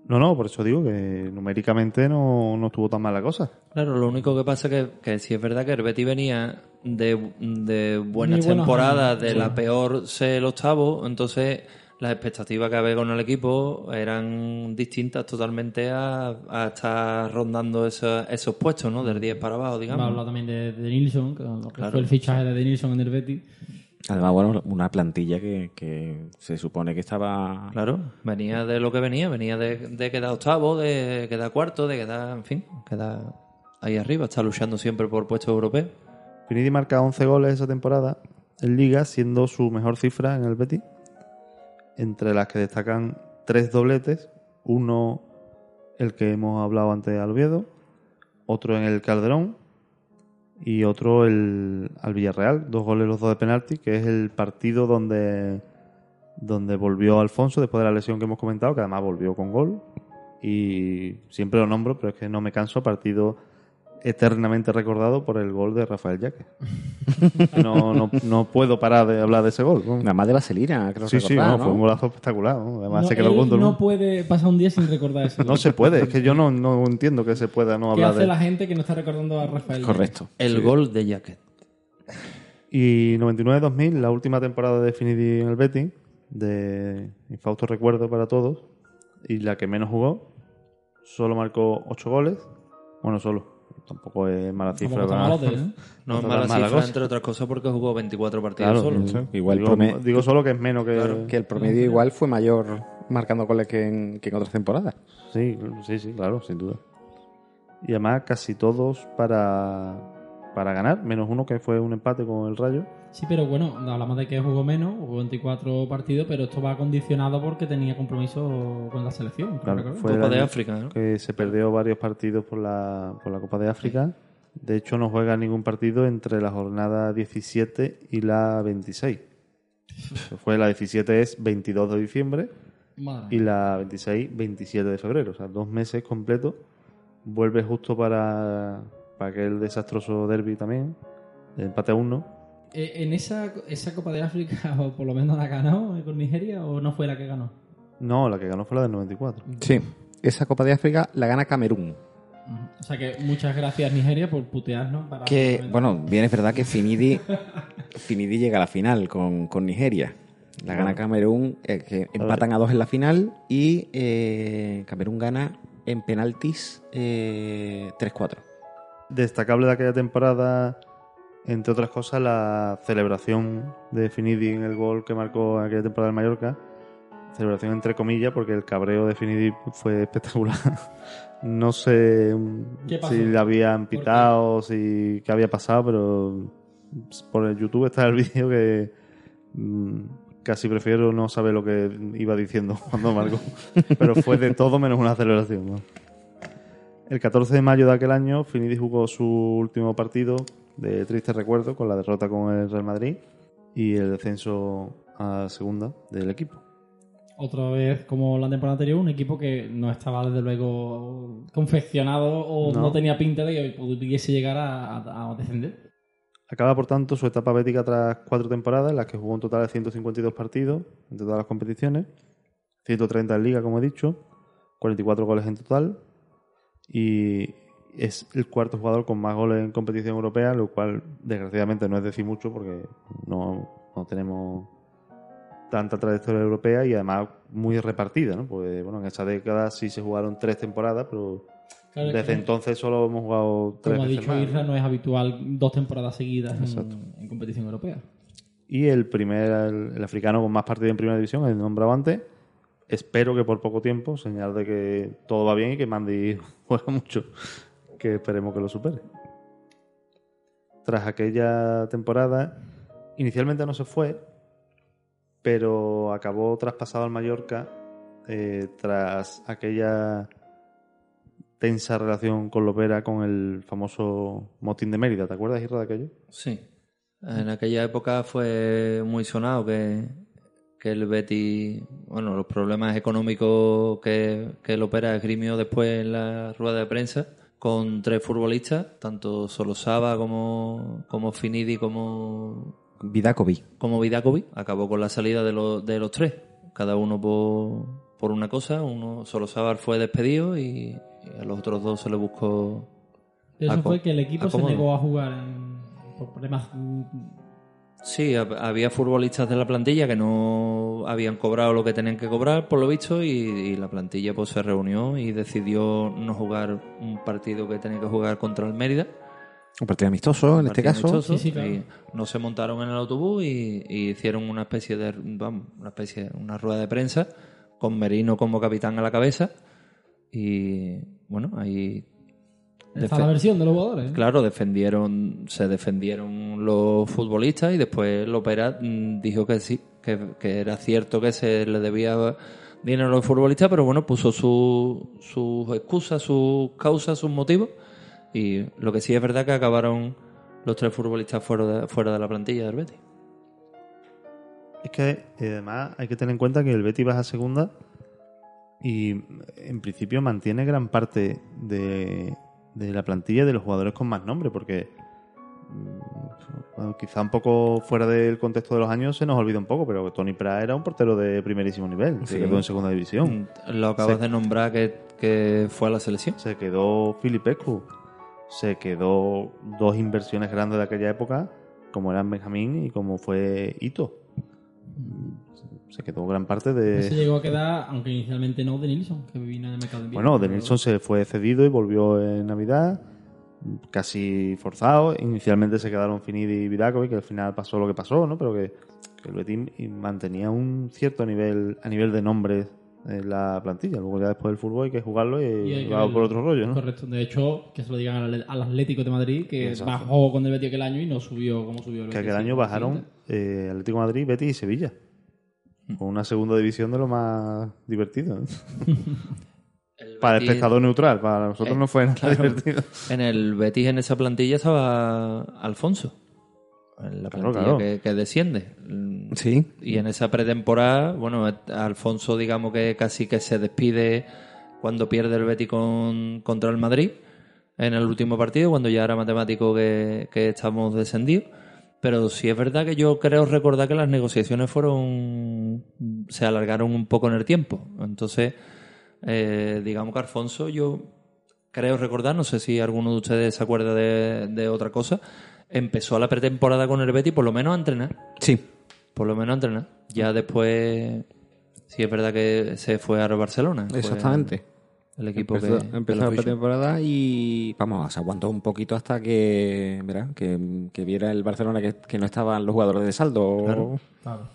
No, no, por eso digo que numéricamente no, no estuvo tan mal la cosa. Claro, lo único que pasa que, que sí es verdad que el Betis venía de, de buenas Muy temporadas, años, de sí. la peor ser el octavo, entonces las expectativas que había con el equipo eran distintas totalmente a, a estar rondando esos, esos puestos, ¿no? Del 10 para abajo, digamos. hablar también de, de Nilsson, que lo que Claro. fue el fichaje de Nilsson en el Betis. Además, bueno, una plantilla que, que se supone que estaba... Claro, venía de lo que venía, venía de, de quedar octavo, de quedar cuarto, de quedar, en fin, quedar ahí arriba, está luchando siempre por puestos europeos. Finidi marca 11 goles esa temporada en Liga, siendo su mejor cifra en el Betis, entre las que destacan tres dobletes, uno el que hemos hablado antes al Oviedo, otro en el Calderón. Y otro el, al Villarreal, dos goles los dos de penalti, que es el partido donde, donde volvió Alfonso después de la lesión que hemos comentado, que además volvió con gol. Y siempre lo nombro, pero es que no me canso, partido eternamente recordado por el gol de Rafael Yaque. No, no, no puedo parar de hablar de ese gol. ¿no? Nada más de vaselina, creo Sí, sí, recordar, no, ¿no? fue un golazo espectacular. ¿no? Además No, se quedó él con todo el no puede pasar un día sin recordar eso. No se puede, es que yo no, no entiendo que se pueda no ¿Qué hablar hace de la gente que no está recordando a Rafael? Correcto. El gol de Jacket. Y 99-2000, la última temporada de Finidi en el Betis, de infausto recuerdo para todos, y la que menos jugó, solo marcó 8 goles. Bueno, solo, tampoco es mala cifra. ¿eh? No es mala cifra, cosa. entre otras cosas, porque jugó 24 partidos Claro, solo. Igual digo, solo que es menos que... Claro. Que el promedio igual fue mayor marcando goles que en, que en otras temporadas. Sí, sí, sí, claro, sin duda. Y además casi todos para, para ganar, menos uno que fue un empate con el Rayo. Sí, pero bueno, hablamos de que jugó menos, jugó 24 partidos, pero esto va condicionado porque tenía compromiso con la selección. creo Claro, fue Copa de África, ¿no? que se perdió varios partidos por la, por la Copa de África. De hecho, no juega ningún partido entre la jornada 17 y la 26. Fue la 17 es 22 de diciembre Madre y la 26 27 de febrero. O sea, dos meses completos. Vuelve justo para, para aquel desastroso derby también, empate a uno. Eh, ¿En esa, esa Copa de África, o por lo menos la ganó con Nigeria, o no fue la que ganó? No, la que ganó fue la del 94. Sí. Esa Copa de África la gana Camerún. O sea que muchas gracias, Nigeria, por putearnos. Para Que, bueno, bien es verdad que Finidi, Finidi llega a la final con, con Nigeria. La gana Camerún, eh, que empatan a dos en la final y eh, Camerún gana en penaltis eh, 3-4. Destacable de aquella temporada, entre otras cosas, la celebración de Finidi en el gol que marcó aquella temporada en Mallorca. Celebración entre comillas, porque el cabreo de Finidi fue espectacular. no sé mm, si le habían pitado, si qué había pasado, pero por el YouTube está el vídeo que mm, casi prefiero no saber lo que iba diciendo cuando marcó. pero fue de todo menos una celebración. ¿no? El 14 de mayo de aquel año, Finidi jugó su último partido de triste recuerdo con la derrota con el Real Madrid y el descenso a segunda del equipo. Otra vez, como la temporada anterior, un equipo que no estaba desde luego confeccionado o no, No. tenía pinta de que pudiese llegar a, a- a descender. Acaba, por tanto, su etapa bética tras cuatro temporadas, en las que jugó un total de 152 partidos entre todas las competiciones, 130 en liga, como he dicho, 44 goles en total, y es el cuarto jugador con más goles en competición europea, lo cual, desgraciadamente, no es decir mucho porque no, no tenemos tanta trayectoria europea y además muy repartida, ¿no? Pues, bueno, en esa década sí se jugaron tres temporadas, pero Claro, desde entonces solo hemos jugado tres como ha dicho Isra, ¿no? es habitual dos temporadas seguidas en competición europea. Y el primer, el, el africano con más partidos en primera división, el nombrado antes. Espero que por poco tiempo, señal de que todo va bien y que Mandy juega mucho. Que esperemos que lo supere. Tras aquella temporada, inicialmente no se fue, pero acabó traspasado al Mallorca eh, tras aquella tensa relación con Lopera con el famoso motín de Mérida. ¿Te acuerdas, Isra, de aquello? Sí. En aquella época fue muy sonado que, que el Betis, bueno, los problemas económicos que, que el Opera esgrimió después en la rueda de prensa con tres futbolistas, tanto Solosaba como, como Finidi como, Vidakovic. como Vidakovic, acabó con la salida de, los de los tres, cada uno por, por una cosa. Uno, Solosaba fue despedido y, y a los otros dos se le buscó Eso fue que el equipo se negó a jugar en- por problemas Sí, hab- había futbolistas de la plantilla que no habían cobrado lo que tenían que cobrar, por lo visto, y, y la plantilla pues se reunió y decidió no jugar un partido que tenía que jugar contra el Mérida. Un partido amistoso, en este partido caso. amistoso, Sí, sí, claro. y no se montaron en el autobús y, y hicieron una especie de, vamos, una especie, una rueda de prensa con Merino como capitán a la cabeza y bueno, ahí Está la versión de los jugadores. ¿eh? Claro, defendieron, se defendieron los futbolistas y después Lopera mm, dijo que sí, que, que era cierto que se le debía dinero a los futbolistas, pero bueno, puso su- sus excusas, sus causas, sus motivos y lo que sí es verdad que acabaron los tres futbolistas fuera de, fuera de la plantilla del Betis. Es que eh, además hay que tener en cuenta que el Betis baja a segunda y en principio mantiene gran parte de, de la plantilla de los jugadores con más nombre, porque mm, bueno, quizá un poco fuera del contexto de los años se nos olvida un poco, pero Tony Prat era un portero de primerísimo nivel, se quedó en segunda división. Mm, Lo acabas Sí. de nombrar que, que fue a la selección. Se quedó Filipescu, se quedó dos inversiones grandes de aquella época, como eran Benjamín y como fue Ito. Se quedó gran parte de... Se llegó a quedar, aunque inicialmente no, de Nilsson, que vino en el mercado de invierno. Bueno, De Nilsson se fue cedido y volvió en Navidad, casi forzado. Inicialmente se quedaron Finidi y Vidakovic, que al final pasó lo que pasó, ¿no? Pero que, que el Betis mantenía un cierto nivel a nivel de nombres en la plantilla. Luego ya después del fútbol hay que jugarlo y, Y verlo. por otro rollo, ¿no? Correcto. De hecho, que se lo digan al, al Atlético de Madrid, que Exacto. bajó con el Betis aquel año y no subió como subió el Que aquel el año bajaron eh, Atlético de Madrid, Betis y Sevilla. Una segunda división de lo más divertido. Para el espectador neutral, para nosotros Eh, no fue nada claro. divertido. En el Betis en esa plantilla estaba Alfonso. en la plantilla claro. Que, que desciende. Mm, Sí. Y en esa pretemporada, bueno, Alfonso, digamos que casi que se despide cuando pierde el Betis con, contra el Madrid en el último partido, cuando ya era matemático que, que estamos descendidos. Pero sí es verdad que yo creo recordar que las negociaciones fueron. se alargaron un poco en el tiempo. Entonces, eh, digamos que Alfonso, yo creo recordar, no sé si alguno de ustedes se acuerda de, de otra cosa, empezó la pretemporada con el Betis por lo menos a entrenar. Sí. Por lo menos a entrenar. Ya después, sí es verdad que se fue a Barcelona. Fue Exactamente. El equipo empezó, que, empezó la fichó. pretemporada y vamos, se aguantó un poquito hasta que, ¿verdad? que, que viera el Barcelona que, que no estaban los jugadores de saldo. Claro. Claro.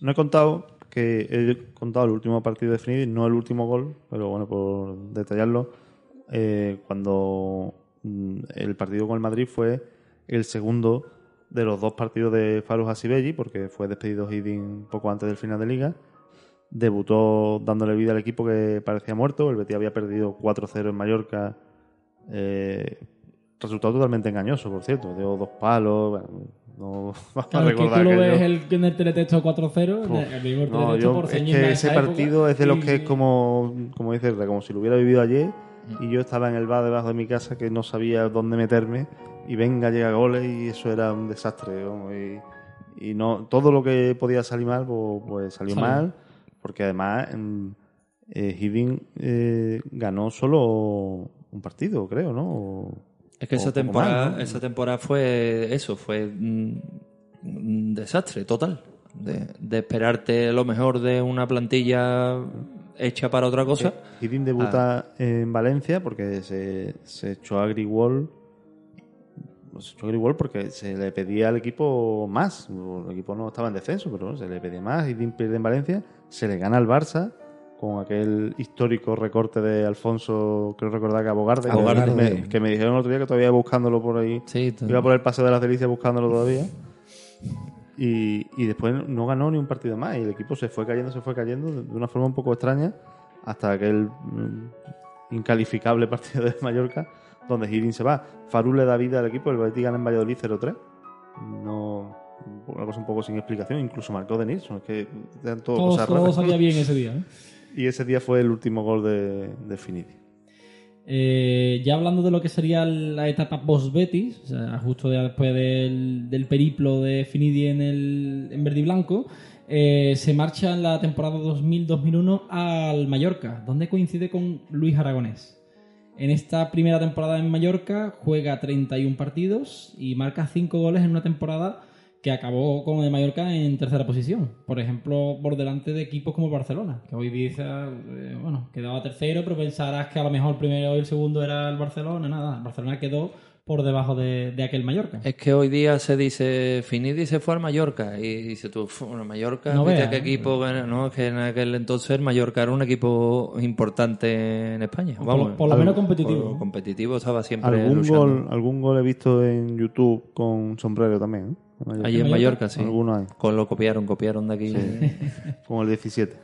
No he contado que he contado el último partido de Finidi, no el último gol, pero bueno, por detallarlo, eh, cuando mm, el partido con el Madrid fue el segundo de los dos partidos de Farus Asibelli, porque fue despedido Hidin poco antes del final de liga. Debutó dándole vida al equipo que parecía muerto. El Betis había perdido 4-0 en Mallorca. Eh, resultado totalmente engañoso, por cierto. Dio dos palos. Bueno, no vamos Claro, a es que tú recordar lo ves el, en el teletexto 4-0, Uf, el mismo No, yo, por es que ese partido es de los y- que es como, como dice como si lo hubiera vivido ayer y yo estaba en el bar debajo de mi casa que no sabía dónde meterme y venga, llega goles y eso era un desastre. y, y no todo lo que podía salir mal, pues, pues salió Salió. mal, porque además mm, eh, Hiddink, eh, ganó solo un partido, creo, ¿no? O- Es que esa temporada, más, ¿no? esa temporada fue eso, fue mm, un desastre total. De, de esperarte lo mejor de una plantilla hecha para otra cosa. Eh, Hiddink debuta en Valencia porque se, se echó a Grigol. Se echó a Grigol porque se le pedía al equipo más. El equipo no estaba en descenso, pero se le pedía más. Hiddink pierde en Valencia, se le gana al Barça con aquel histórico recorte de Alfonso, creo recordar que Abogarde, que Abogarde. me, que me dijeron el otro día que todavía buscándolo por ahí. Sí, Iba por el paseo de las delicias buscándolo todavía. Y, y después no ganó ni un partido más. Y el equipo se fue cayendo, se fue cayendo de una forma un poco extraña hasta aquel mm, incalificable partido de Mallorca donde Hiddink se va. Farul le da vida al equipo, el Betis gana en Valladolid 0-3. No, una cosa un poco sin explicación. Incluso marcó de Nilsson. Es que eran todo todo, cosas todo raras. salía bien ese día. ¿eh? Y ese día fue el último gol de, de Finidi. Eh, ya hablando de lo que sería la etapa post-Betis, o sea, justo después del, del periplo de Finidi en, el, en verde y blanco, eh, se marcha en la temporada 2000-2001 al Mallorca, donde coincide con Luis Aragonés. En esta primera temporada en Mallorca juega 31 partidos y marca 5 goles en una temporada que acabó con el Mallorca en tercera posición. Por ejemplo, por delante de equipos como el Barcelona, que hoy dice, eh, bueno, quedaba tercero, pero pensarás que a lo mejor el primero y el segundo era el Barcelona. Nada, el Barcelona quedó por debajo de, de aquel Mallorca. Es que hoy día se dice, Finidi se fue al Mallorca. Y dice tú, "Fu, bueno, Mallorca, No ¿viste veas, qué ¿eh? equipo? gana?". No, es que en aquel entonces el Mallorca era un equipo importante en España. por, Vamos, lo- por lo menos competitivo. por- competitivo estaba siempre Algún luchando. gol, algún gol he visto en YouTube con sombrero también. ¿eh? Mallorca. Allí en Mallorca, sí. Algunos hay. Con lo copiaron, copiaron de aquí. Con el 17.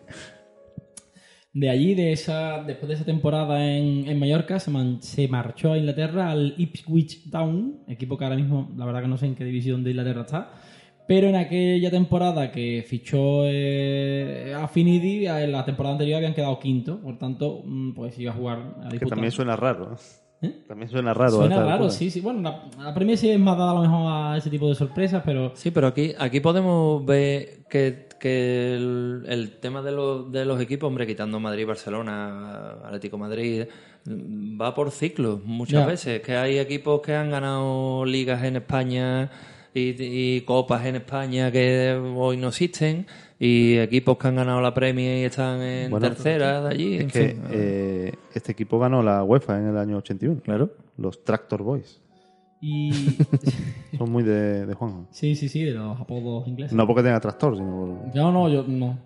De allí, de esa, después de esa temporada en, en Mallorca, se, man- se marchó a Inglaterra al Ipswich Town, equipo que ahora mismo, la verdad que no sé en qué división de Inglaterra está. Pero en aquella temporada que fichó eh, a Finidi, en la temporada anterior habían quedado quinto, por tanto, mm, pues iba a jugar a Que también suena raro. ¿eh? ¿Eh? También suena raro. Suena raro, sí, sí. Bueno, la, la Premier sí es más dada a lo mejor a ese tipo de sorpresas, pero Sí, pero aquí, aquí podemos ver que, que el, el tema de, los de los equipos, hombre, quitando Madrid, Barcelona, Atlético Madrid, va por ciclos muchas Ya. veces. Que hay equipos que han ganado ligas en España y, y copas en España que hoy no existen, y equipos que han ganado la Premier y están en Bueno, tercera de allí. Es en que fin. eh, este equipo ganó la UEFA en el año 81. Claro. Los Tractor Boys. y Son muy de, de Juanjo. sí, sí, sí, de los apodos ingleses. No porque tenga tractor, sino por... No, no, yo no.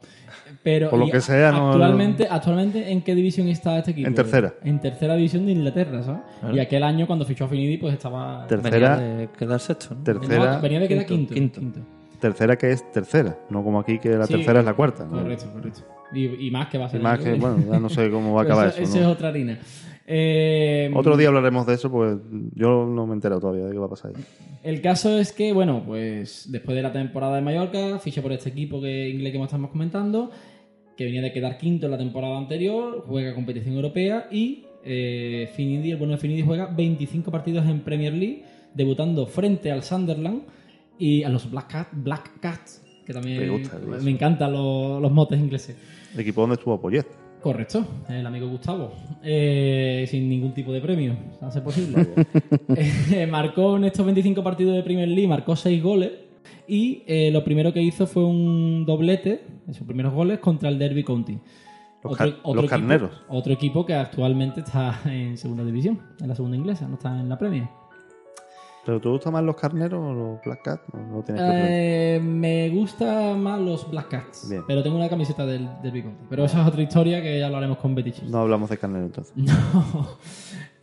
Pero Por lo que sea, no- actualmente, actualmente, ¿en qué división está este equipo? En tercera. En tercera división de Inglaterra, ¿sabes? Claro. Y aquel año cuando fichó a Finidi, pues estaba. Tercera. Venía de quedar sexto, ¿no? Tercera. No, venía de quedar Quinto, quinto. quinto. Tercera que es tercera, no como aquí que la Sí, tercera es la cuarta. ¿no? Correcto, correcto. Y, y más que va a Y ser. más el que, bueno, ya no sé cómo va a acabar eso, eso. ¿no? es otra harina. Eh, Otro día hablaremos de eso, pues yo no me he enterado todavía de qué va a pasar ahí. El caso es que, bueno, pues después de la temporada de Mallorca, ficha por este equipo que inglés que estamos comentando, que venía de quedar quinto en la temporada anterior, juega competición europea y eh, Finidi, el bueno de Finidi, juega 25 partidos en Premier League, debutando frente al Sunderland y a los Black, Cat- Black Cats, que también Me gusta, encantan los, los motes ingleses. El equipo donde estuvo Poyet. Correcto, el amigo Gustavo, Eh, sin ningún tipo de premio, ser posible. Eh, marcó en estos 25 partidos de Premier League, marcó 6 goles y eh, lo primero que hizo fue un doblete, en sus primeros goles, contra el Derby County. Los los equipo- carneros. otro equipo que actualmente está en segunda división, en la segunda inglesa, no está en la Premier. ¿Pero te gustan más los carneros o los Black Cat? No, no tienes que Eh, me gustan más los Black Cats, Bien. pero tengo una camiseta del Derby County. Pero esa es otra historia que ya lo haremos con Betty Cheese. No hablamos de carnero entonces. No.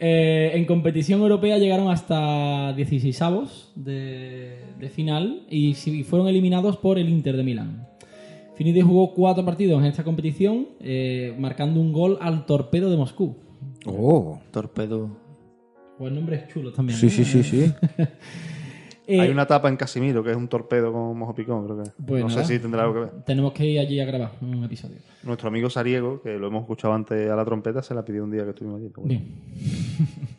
Eh, en competición europea llegaron hasta 16 avos de, de final y fueron eliminados por el Inter de Milán. Finidi jugó cuatro partidos en esta competición, eh, marcando un gol al Torpedo de Moscú. Oh. Torpedo. Pues el nombre es chulo también. Sí, sí, sí, sí. Eh, Hay una tapa en Casimiro que es un torpedo con mojo picón, creo que. No sé si tendrá algo que ver. Tenemos que ir allí a grabar un episodio. Nuestro amigo Sariego, que lo hemos escuchado antes a la trompeta, se la pidió un día que estuvimos allí. bueno. Bien.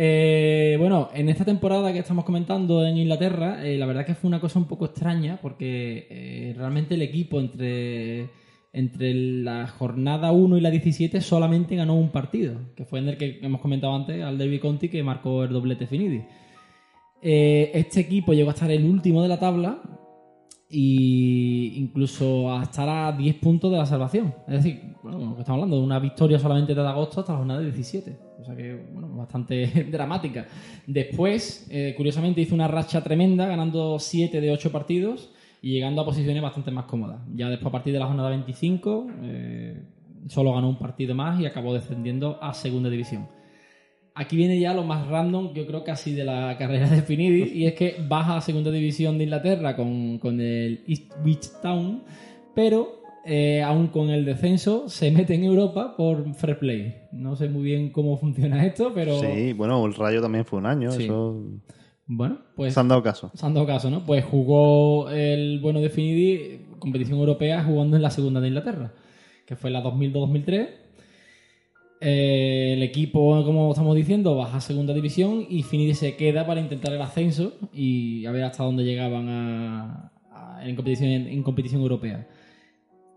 Eh, bueno, en esta temporada que estamos comentando en Inglaterra, eh, la verdad que fue una cosa un poco extraña porque eh, realmente el equipo entre, entre la jornada 1 y la 17 solamente ganó un partido, que fue en el que hemos comentado antes, al Derby Conti, que marcó el doblete Finidi. Eh, este equipo llegó a estar el último de la tabla y incluso a estar a 10 puntos de la salvación. Es decir, bueno, estamos hablando de una victoria solamente de agosto hasta la jornada de 17. O sea que, bueno, bastante dramática. Después, eh, curiosamente, hizo una racha tremenda, ganando 7 de 8 partidos y llegando a posiciones bastante más cómodas. Ya después, a partir de la jornada 25, eh, solo ganó un partido más y acabó descendiendo a segunda división. Aquí viene ya lo más random, yo creo casi de la carrera de Finidi, y es que baja a segunda división de Inglaterra con, con el Ipswich Town, pero eh, aún con el descenso se mete en Europa por fair play. No sé muy bien cómo funciona esto, pero Sí, bueno, el Rayo también fue un año, Sí. eso bueno, pues se han dado caso. se han dado caso, ¿no? Pues jugó el bueno de Finidi, competición europea, jugando en la segunda de Inglaterra, que fue la 2002-2003. Eh, el equipo, como estamos diciendo, baja a segunda división y Finidi se queda para intentar el ascenso y a ver hasta dónde llegaban a- a- en, competición, en, competición europea.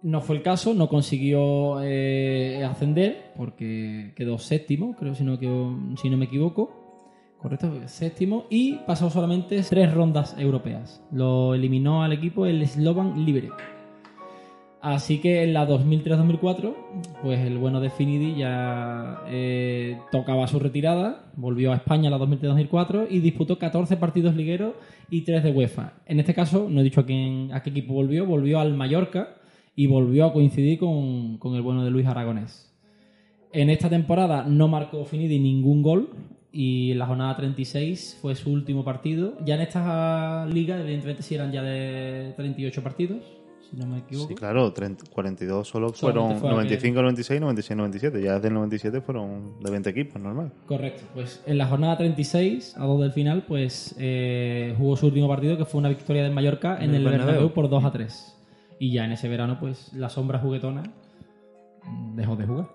No fue el caso, no consiguió eh, ascender porque quedó séptimo, creo si no, quedó- si no me equivoco. Correcto, séptimo. Y pasó solamente tres rondas europeas. Lo eliminó al equipo el Slovan Liberec. Así que en la 2003-2004, pues el bueno de Finidi ya eh, tocaba su retirada, volvió a España en la 2003-2004 y disputó 14 partidos ligueros y 3 de UEFA. En este caso, no he dicho a, quién, a qué equipo volvió, volvió al Mallorca y volvió a coincidir con, con el bueno de Luis Aragonés. En esta temporada no marcó Finidi ningún gol y en la jornada 36 fue su último partido. Ya en esta liga, evidentemente, sí eran ya de 38 partidos, si no me equivoco. Sí, claro, 30 42 solo fueron fue 95, 96, 96, 97. Ya desde el 97 fueron de 20 equipos, normal. Correcto, pues en la jornada 36, a dos del final, pues eh, jugó su último partido, que fue una victoria del Mallorca en En el el Bernabéu Bernabéu. por 2 a 3. Y ya en ese verano, pues la sombra juguetona dejó de jugar.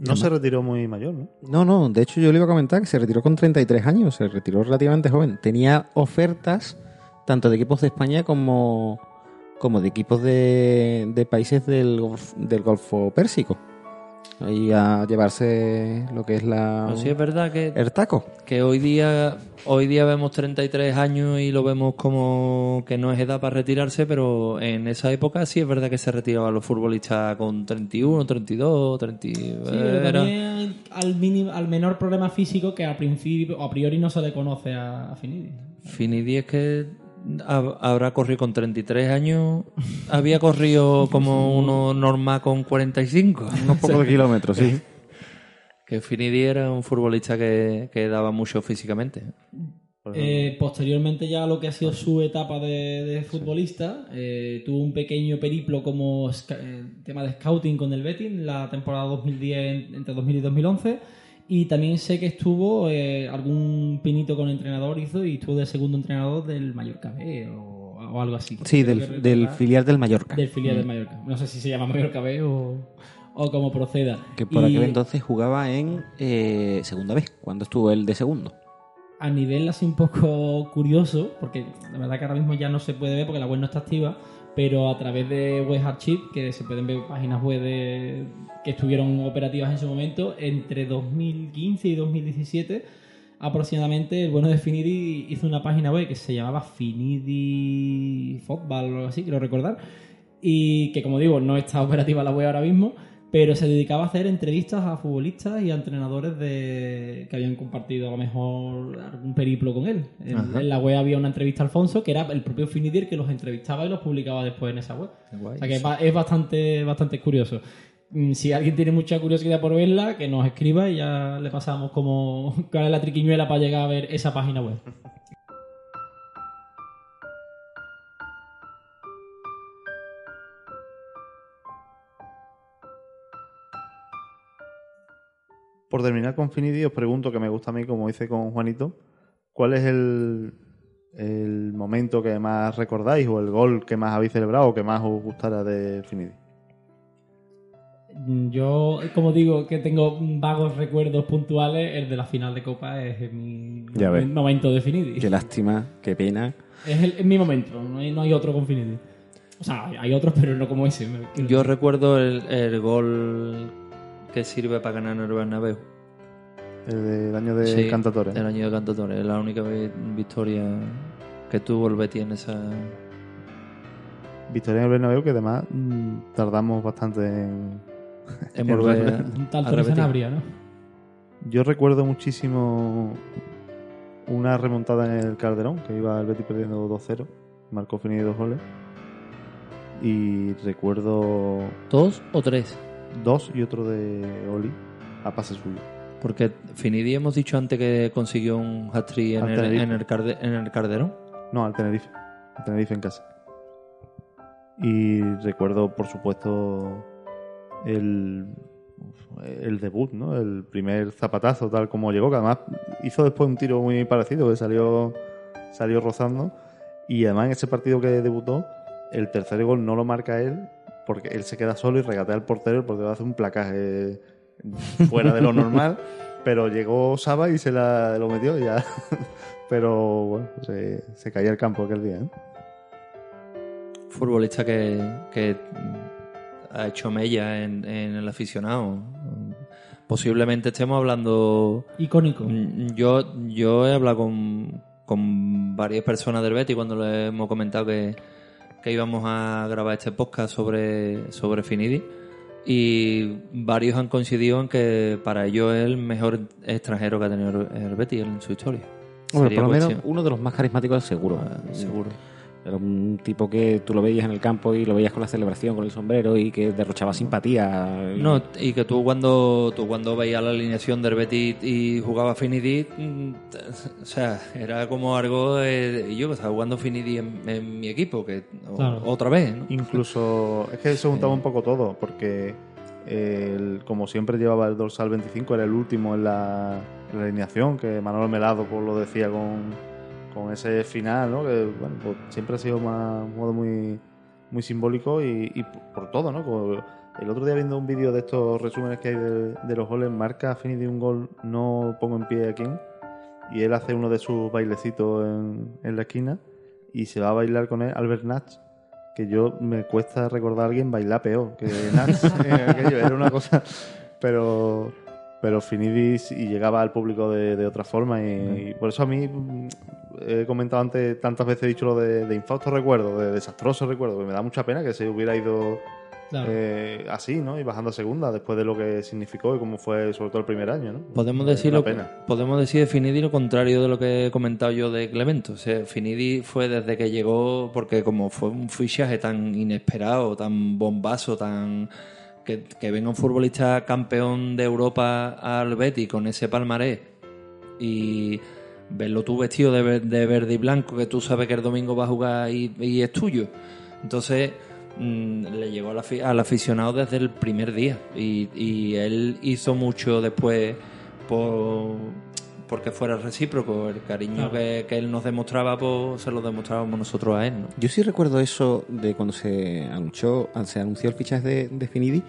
No se retiró muy mayor, ¿no? No, no, de hecho yo le iba a comentar que se retiró con 33 años, se retiró relativamente joven. Tenía ofertas tanto de equipos de España como, como de equipos de, de países del, del Golfo Pérsico. Ahí a llevarse lo que es la... Sí es verdad que, el taco. que hoy día hoy día vemos 33 años y lo vemos como que no es edad para retirarse, pero en esa época sí es verdad que se retiraban los futbolistas con 31, 32, 30. Sí, pero también al, mínimo- al menor problema físico que a, principio, a priori no se le conoce a, a Finidi. Finidi es que habrá corrido con 33 años, había corrido como uno normal con 45. Unos pocos kilómetros, sí. Que Finidi era un futbolista que, que daba mucho físicamente. Eh, posteriormente ya lo que ha sido su etapa de, de futbolista, eh, tuvo un pequeño periplo como eh, tema de scouting con el Betis en la temporada 2010 en- entre 2000 y 2011 y también sé que estuvo eh, algún pinito con entrenador hizo y estuvo de segundo entrenador del Mallorca B o, o algo así. Sí, del, filial del Mallorca. del filial del Mallorca. No sé si se llama Mallorca B o, o como proceda. Que por Y- aquel entonces jugaba en eh, segunda vez, cuando estuvo el de segundo. a nivel así un poco curioso, porque la verdad que ahora mismo ya no se puede ver porque la web no está activa, pero a través de Web Archive, que se pueden ver páginas web que estuvieron operativas en su momento, entre 2015 y 2017 aproximadamente el bueno de Finidi hizo una página web que se llamaba Finidi Football o algo así, quiero recordar, y que como digo no está operativa la web ahora mismo, pero se dedicaba a hacer entrevistas a futbolistas y a entrenadores de que habían compartido a lo mejor algún periplo con él. En, la web había una entrevista a Alfonso que era el propio Finidir que los entrevistaba y los publicaba después en esa web. Guay. O sea que es ba- es bastante, bastante curioso. Mm, Si alguien tiene mucha curiosidad por verla, que nos escriba y ya le pasamos como cuál es la triquiñuela para llegar a ver esa página web. Por terminar con Finidi, os pregunto, que me gusta a mí, como hice con Juanito, ¿cuál es el, el momento que más recordáis o el gol que más habéis celebrado o que más os gustara de Finidi? Mm, Yo, como digo, que tengo vagos recuerdos puntuales, el de la final de Copa es mi, momento de Finidi. Qué lástima, qué pena. Es, el- es mi momento, no hay, no hay otro con Finidi. O sea, hay- otros, pero no como ese. Yo recuerdo el, el gol que sirve para ganar en el Bernabéu. El del año de Sí, Cantatore. El año de Cantatore. Es la única vi- victoria que tuvo el Betis en esa... Victoria en el Bernabéu, que además mm, tardamos bastante en... Volver. Un tal a Torres repetir. Sanabria, ¿no? Yo recuerdo muchísimo una remontada en el Calderón, que iba el Betis perdiendo 2-0, marcó Finidi dos goles. Y recuerdo ¿Dos o tres? Dos y otro de Oli a pase suyo. Porque Finidi hemos dicho antes que consiguió un hat-trick en, el, en, el Carde- en el Calderón. No, al Tenerife. Al Tenerife en casa. Y recuerdo, por supuesto, el, el debut, ¿no? El primer zapatazo, tal como llegó, que además hizo después un tiro muy parecido, que salió, salió rozando. Y además en ese partido que debutó, el tercer gol no lo marca él, porque él se queda solo y regatea al portero, el portero hace un placaje fuera de lo normal. Pero llegó Saba y se la, lo metió y ya. Pero bueno, se, se caía el campo aquel día. ¿eh? Futbolista que, que ha hecho mella en, en el aficionado. Posiblemente estemos hablando Icónico. Mm, Yo, yo he hablado con, con varias personas del Betis cuando le hemos comentado que, que íbamos a grabar este podcast sobre, sobre Finidi y varios han coincidido en que para ellos es el mejor extranjero que ha tenido el Betis en su historia. Hombre, por lo menos uno de los más carismáticos seguro. Ah, seguro. Era un tipo que tú lo veías en el campo y lo veías con la celebración, con el sombrero y que derrochaba simpatía. Y- No, y que tú cuando tú cuando veías la alineación del Betis y jugaba Finidi, mm, o sea, era como algo de, yo estaba jugando Finidi en, en mi equipo, que Claro. otra vez, ¿no? Incluso es que se juntaba un poco todo, porque el- como siempre llevaba el dorsal 25, era el último en la, en la alineación, que Manuel Melado pues, lo decía con, con ese final, ¿no? que bueno, pues, siempre ha sido más, un modo muy, muy simbólico y, y por, por todo. ¿no? Como el otro día viendo un vídeo de estos resúmenes que hay de, de los goles, marca Finidi un gol, no pongo en pie a quién, y él hace uno de sus bailecitos en, en la esquina y se va a bailar con él Albert Natch que yo me cuesta recordar a alguien bailar peor que Natch en aquello, era una cosa pero pero Finidis y llegaba al público de, de otra forma y, y por eso a mí he comentado antes tantas veces he dicho lo de, de infausto recuerdo de desastroso recuerdo que me da mucha pena que se hubiera ido Claro. eh, así no y bajando a segunda después de lo que significó y cómo fue sobre todo el primer año no Podemos Me da decir, lo, pena. podemos decir de Finidi lo contrario de lo que he comentado yo de Clemento. O sea, Finidi fue desde que llegó, porque como fue un fichaje tan inesperado, tan bombazo, tan que, que venga un futbolista campeón de Europa al Betis con ese palmarés y verlo tú vestido de, de verde y blanco, que tú sabes que el domingo va a jugar y, y es tuyo. Entonces mm, le llegó al, al aficionado desde el primer día y, y él hizo mucho después por porque fuera recíproco el cariño que, que él nos demostraba pues se lo demostrábamos nosotros a él ¿no? Yo sí recuerdo eso de cuando se anunció, se anunció el fichaje de, de Finidi.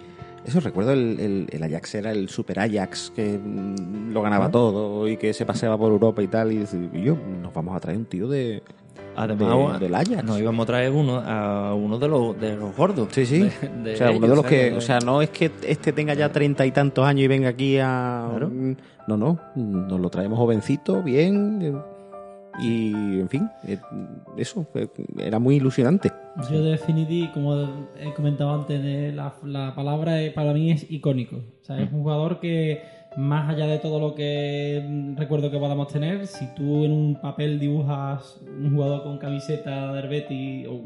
Eso recuerdo el, el- el Ajax era el super Ajax que mm, lo ganaba todo y que se paseaba por Europa y tal. Y, y yo, nos vamos a traer un tío de. además de- del Ajax. nos íbamos a traer uno a uno de los de los gordos Sí, sí. de- de o sea, uno ellos, de los que. O sea, no es que este tenga ya treinta y tantos años y venga aquí a. Claro. No, no. Nos lo traemos jovencito, bien. Y, en fin, eh, eso. eh, Era muy ilusionante. Yo de Finidi, como he comentado antes, de la, la palabra para mí es icónico. O sea, es un jugador que, más allá de todo lo que mm, recuerdo que podamos tener, si tú en un papel dibujas un jugador con camiseta de Herbeti o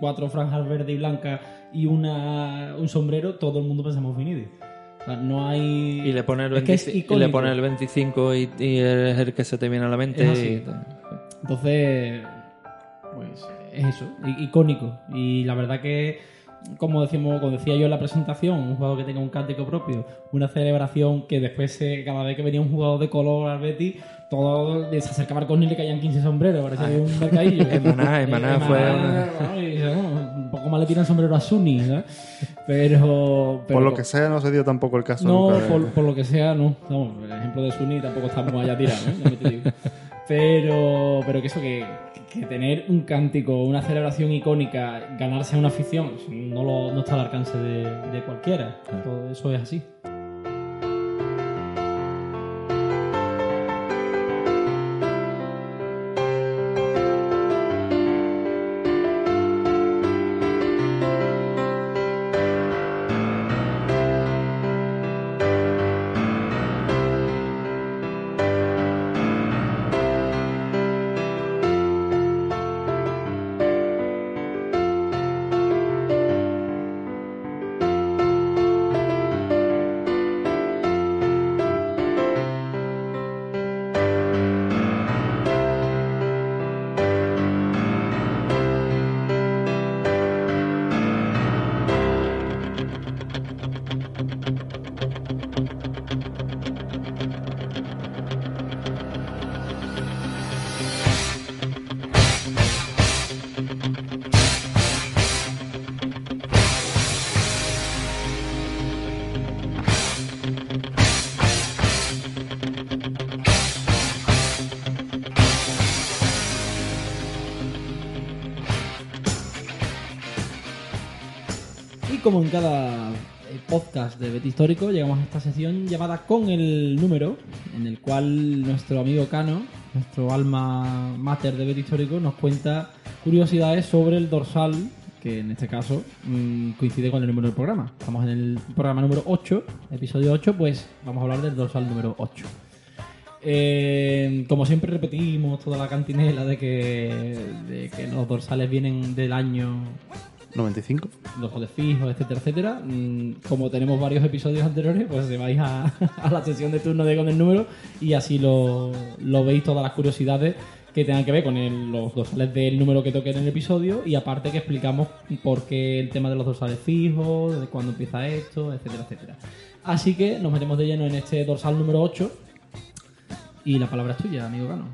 cuatro franjas verde y blanca y una, un sombrero, todo el mundo pensamos Finidi. O sea, no hay... y le pone el, Es que es 25 y le pone el 25 y, y es el que se te viene a la mente Es así. y- Entonces, pues es eso, icónico. Y la verdad que, como decimos, como decía yo en la presentación, un jugador que tenga un cántico propio, una celebración que después se- cada vez que venía un jugador de color al Betis, todo se acercaba al córner y le caían 15 sombreros, parecía que un mercadillo. En Maná, en Maná fue una- bueno, y, bueno, un poco más le tiran sombrero a Suni, ¿sabes? Pero, pero Por lo que sea, no se dio tampoco el caso. no, nunca de- por, por lo que sea, no. Vamos, el ejemplo de Suni tampoco estamos allá tirados, ¿eh? Pero, pero que eso, que, que tener un cántico, una celebración icónica, ganarse a una afición, no, lo, no está al alcance de, de cualquiera. Todo eso es así. Como en cada eh, podcast de Bet Histórico, llegamos a esta sección llamada Con el número, en el cual nuestro amigo Cano, nuestro alma mater de Bet Histórico, nos cuenta curiosidades sobre el dorsal, que en este caso mm, coincide con el número del programa. Estamos en el programa número 8, episodio 8, pues vamos a hablar del dorsal número 8. Eh, como siempre repetimos toda la cantinela de que, de que los dorsales vienen del año 95. dorsales fijos, etcétera, etcétera. Mm, Como tenemos varios episodios anteriores, pues se vais a, a la sesión de turno de con el número y así lo, lo veis todas las curiosidades que tengan que ver con el- los dorsales del número que toque en el episodio y aparte que explicamos por qué el tema de los dorsales fijos, de cuándo empieza esto, etcétera, etcétera. Así que nos metemos de lleno en este dorsal número 8 y la palabra es tuya, amigo Cano.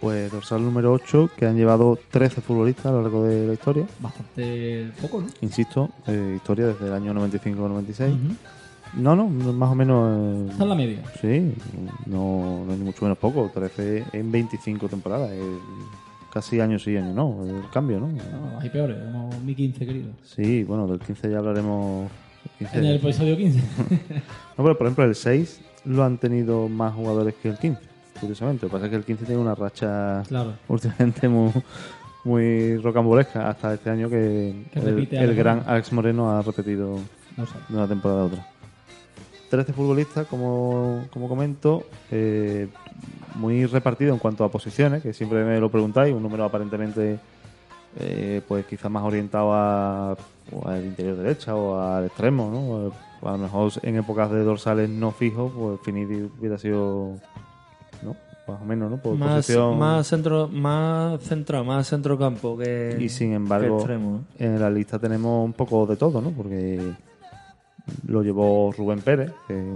Pues dorsal número 8, que han llevado 13 futbolistas a lo largo de la historia. Bastante poco, ¿no? Insisto, eh, historia desde el año 95-96. Ujú. No, no, más o menos. Está en la media. Sí, no, no es ni mucho menos poco. 13 en 25 temporadas. eh, casi año sí, año no. El cambio, ¿no? No, hay peores, como mi 15, querido. Sí, bueno, del 15 ya hablaremos. el 15. En el episodio 15. No, pero por ejemplo, el 6 lo han tenido más jugadores que el 15, curiosamente. Lo que pasa es que el 15 tiene una racha claro. últimamente muy, muy rocambolesca hasta este año que, Que el, gran. Alex Moreno ha repetido No de una temporada a otra. 13 futbolistas, como, como comento, eh, muy repartido en cuanto a posiciones, que siempre me lo preguntáis, un número aparentemente eh, pues quizás más orientado a, al interior derecha o al extremo, ¿no? A lo mejor en épocas de dorsales no fijos, pues Finidi hubiera sido ¿no? más o menos, ¿no? Por Más, posición. más centro, más centrado, más centrocampo que, Y sin embargo, extremo. ¿eh? en la lista tenemos un poco de todo, ¿no? Porque lo llevó Rubén Pérez, que es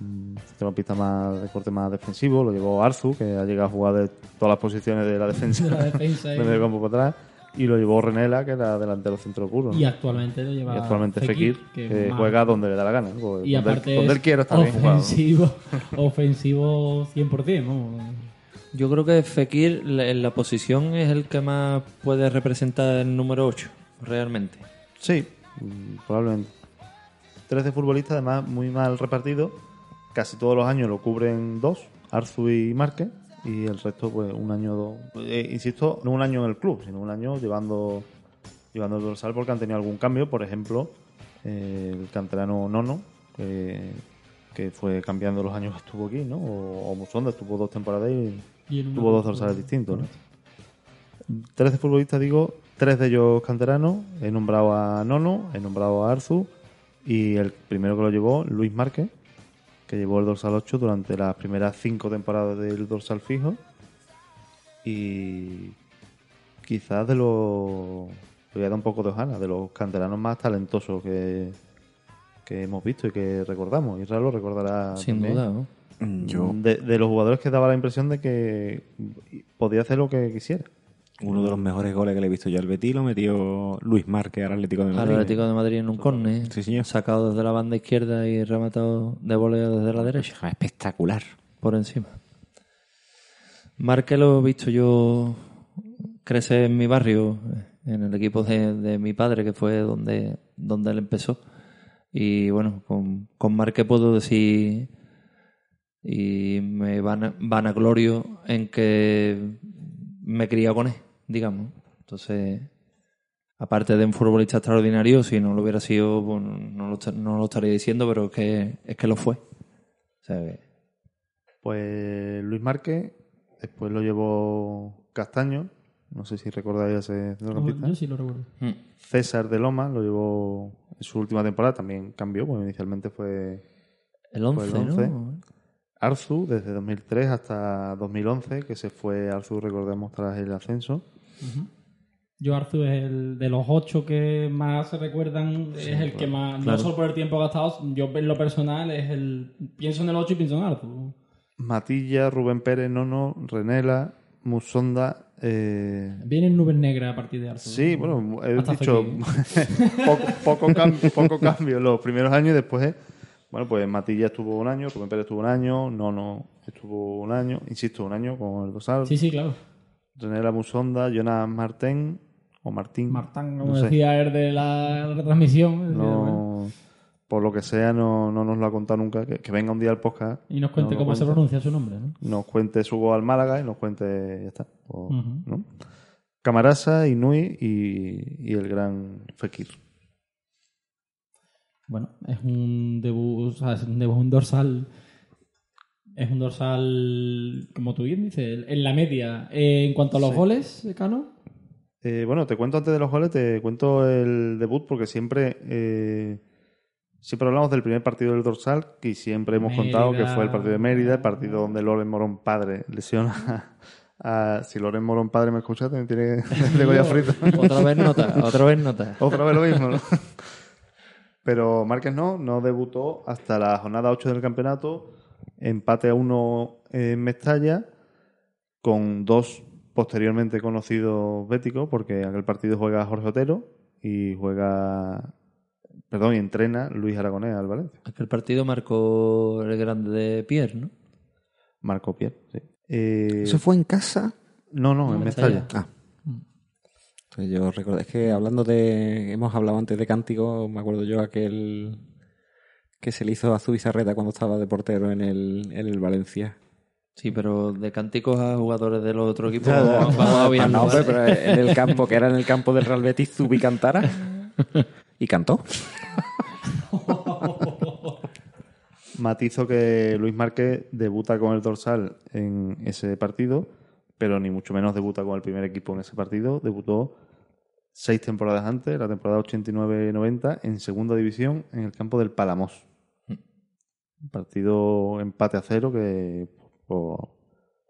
un centrocampista más de corte más defensivo, lo llevó Arzu, que ha llegado a jugar de todas las posiciones de la defensa, De la defensa y- campo para atrás, y lo llevó Renela, que era delantero centro puro. ¿no? Y actualmente lo lleva Y actualmente Fekir, que, juega donde le da la gana. Porque y donde, aparte él, donde es él quiera está bien jugado. ¿no? ofensivo, ofensivo 100%, vamos. Yo creo que Fekir en la posición es el que más puede representar el número 8, realmente. Sí, mm, probablemente. 13 futbolistas, además muy mal repartidos. Casi todos los años lo cubren dos, Arzu y Márquez. Y el resto, pues un año, dos. Eh, insisto, no un año en el club, sino un año llevando, llevando el dorsal porque han tenido algún cambio. Por ejemplo, eh, el canterano Nono, que, que fue cambiando los años que estuvo aquí, ¿no? O, o Musonda estuvo dos temporadas y Y tuvo dos dorsales distintos, ¿no? 13 futbolistas, digo, tres de ellos canteranos. He nombrado a Nono, he nombrado a Arzu y el primero que lo llevó, Luis Márquez, que llevó el dorsal 8 durante las primeras cinco temporadas del dorsal fijo. Y quizás de los. Voy a dar un poco de hojana, de los canteranos más talentosos que, que hemos visto y que recordamos. Israel lo recordará. Sin también. duda, ¿no? Yo, De, de los jugadores que daba la impresión de que podía hacer lo que quisiera. Uno de los mejores goles que le he visto yo al Betis lo metió Luis Márquez al Atlético de Al Madrid. Atlético de Madrid en un córner. Sí, señor. Sacado desde la banda izquierda y rematado de voleo desde la derecha. Espectacular. por encima. Marque lo he visto yo crecer en mi barrio, en el equipo de, de mi padre, que fue donde, donde él empezó. Y bueno, con, con Marque puedo decir, y me van vanaglorio en que me he criado con él, digamos. Entonces, aparte de un futbolista extraordinario, si no lo hubiera sido, bueno, no, lo, no lo estaría diciendo, pero es que, es que lo fue. O sea, que- Pues Luis Márquez, después lo llevó Castaño, no sé si recordáis ese centrocampista. Yo sí lo recuerdo. Mm. César de Loma lo llevó en su última temporada, también cambió, porque inicialmente fue El 11, Fue el 11. ¿no? Arzu desde 2003 hasta 2011, que se fue Arzu, recordemos, tras el ascenso. Yo Arzu es el de los ocho que más se recuerdan, es el que más, no solo por el tiempo gastado, yo en lo personal es el, pienso en el 8 y pienso en Arzu. Matilla, Rubén Pérez, Nono, Renela, Musonda. Eh... Vienen nubes negras a partir de Arzu. Sí, bueno, he Hasta dicho poco, poco, cam- poco cambio los primeros años y después, bueno, pues Matilla estuvo un año, Rubén Pérez estuvo un año, Nono estuvo un año, insisto, un año con el dosal. Sí, sí, claro. Renela Musonda, Jonas Martín o Martín. Martán, no como sé. decía él de la retransmisión. decía, bueno, No, por lo que sea, no, no nos lo ha contado nunca. Que, que venga un día al podcast, y nos cuente cómo se pronuncia su nombre, ¿no? nos cuente su gol al Málaga y nos cuente, ya está. O- Ujú. ¿no? Camarasa, Inui y, y el gran Fekir. Bueno, es un debut, o sea, es un debut, un dorsal. Es un dorsal, como tú bien dices, en la media. Eh, en cuanto a los Sí. goles, Cano, Eh, bueno, te cuento antes de los goles, te cuento el debut porque siempre eh, siempre hablamos del primer partido del dorsal y siempre hemos contado que fue el partido de Mérida, el partido donde Loren Morón padre lesiona a, si Loren Morón padre me escucha también tiene cebolla frita. Otra vez nota, otra vez nota. Otra vez lo mismo, ¿no? Pero Márquez no, no debutó hasta la jornada 8 del campeonato, empate a uno en Mestalla, con dos posteriormente conocidos béticos, porque aquel partido juega Jorge Otero y juega, perdón, y entrena Luis Aragonés al Valencia. Aquel partido marcó el grande de Pierre, ¿no? Marco Pierre, sí. Eh, ¿Eso fue en casa? No, no, en Mestalla. Mestalla. Ah. Entonces yo recuerdo, es que hablando de, hemos hablado antes de cántico, me acuerdo yo aquel que se le hizo a Zubizarreta cuando estaba de portero en el, en el Valencia. Sí, pero de cánticos a jugadores del otro equipo Ya, ya. vamos, a Ah, no, pero en el campo, que era en el campo del Real Betis, Zubi cantara. Y cantó. Matizo que Luis Márquez debuta con el dorsal en ese partido, pero ni mucho menos debuta con el primer equipo en ese partido. Debutó seis temporadas antes, la temporada 89-90, en segunda división en el campo del Palamos. Un partido empate a cero que por,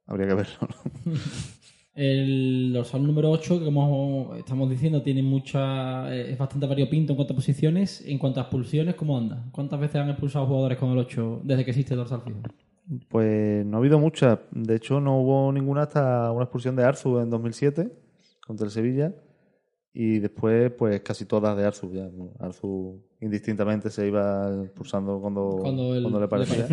habría que verlo. ¿no? El dorsal número 8, que como estamos diciendo, tiene mucha. eh, es bastante variopinto en cuanto a posiciones. En cuanto a expulsiones, ¿cómo anda? ¿Cuántas veces han expulsado jugadores con el 8 desde que existe el dorsal fijo? Pues no ha habido muchas. De hecho, no hubo ninguna hasta una expulsión de Arzu en 2007 contra el Sevilla. Y después, pues casi todas de Arzu. Ya. Arzu indistintamente se iba expulsando cuando, Cuando, le parecía.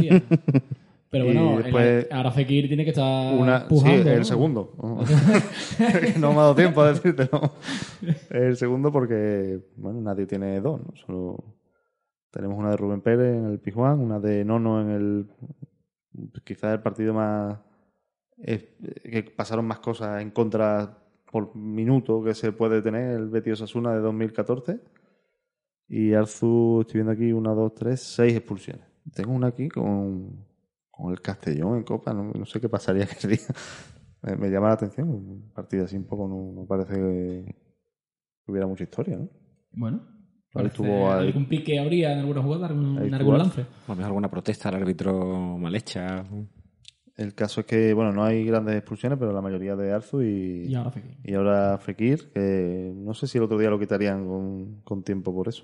Pero bueno, después- el- ahora Fekir tiene que estar Una, sí, pujando. el ¿no? segundo. no me ha dado tiempo a decírtelo. El segundo porque, bueno, nadie tiene dos, ¿no? Solo tenemos una de Rubén Pérez en el Pijuán, una de Nono en el... Quizás el partido más... que pasaron más cosas en contra por minuto que se puede tener, el Betis Osasuna de 2014. Y Arzu, estoy viendo aquí, una, dos, tres, seis expulsiones. Tengo una aquí con, con el Castellón en Copa, no, no sé qué pasaría día. Me, me llama la atención, un partido así un poco no, no parece que hubiera mucha historia, ¿no? Bueno. Ahí parece tuvo ahí- algún pique habría en alguna jugada, algún, en algún lance. A lo mejor alguna protesta al árbitro mal hecha. El caso es que, bueno, no hay grandes expulsiones, pero la mayoría de Arzu y, Y ahora Fekir. y ahora Fekir, que no sé si el otro día lo quitarían con, con tiempo por eso.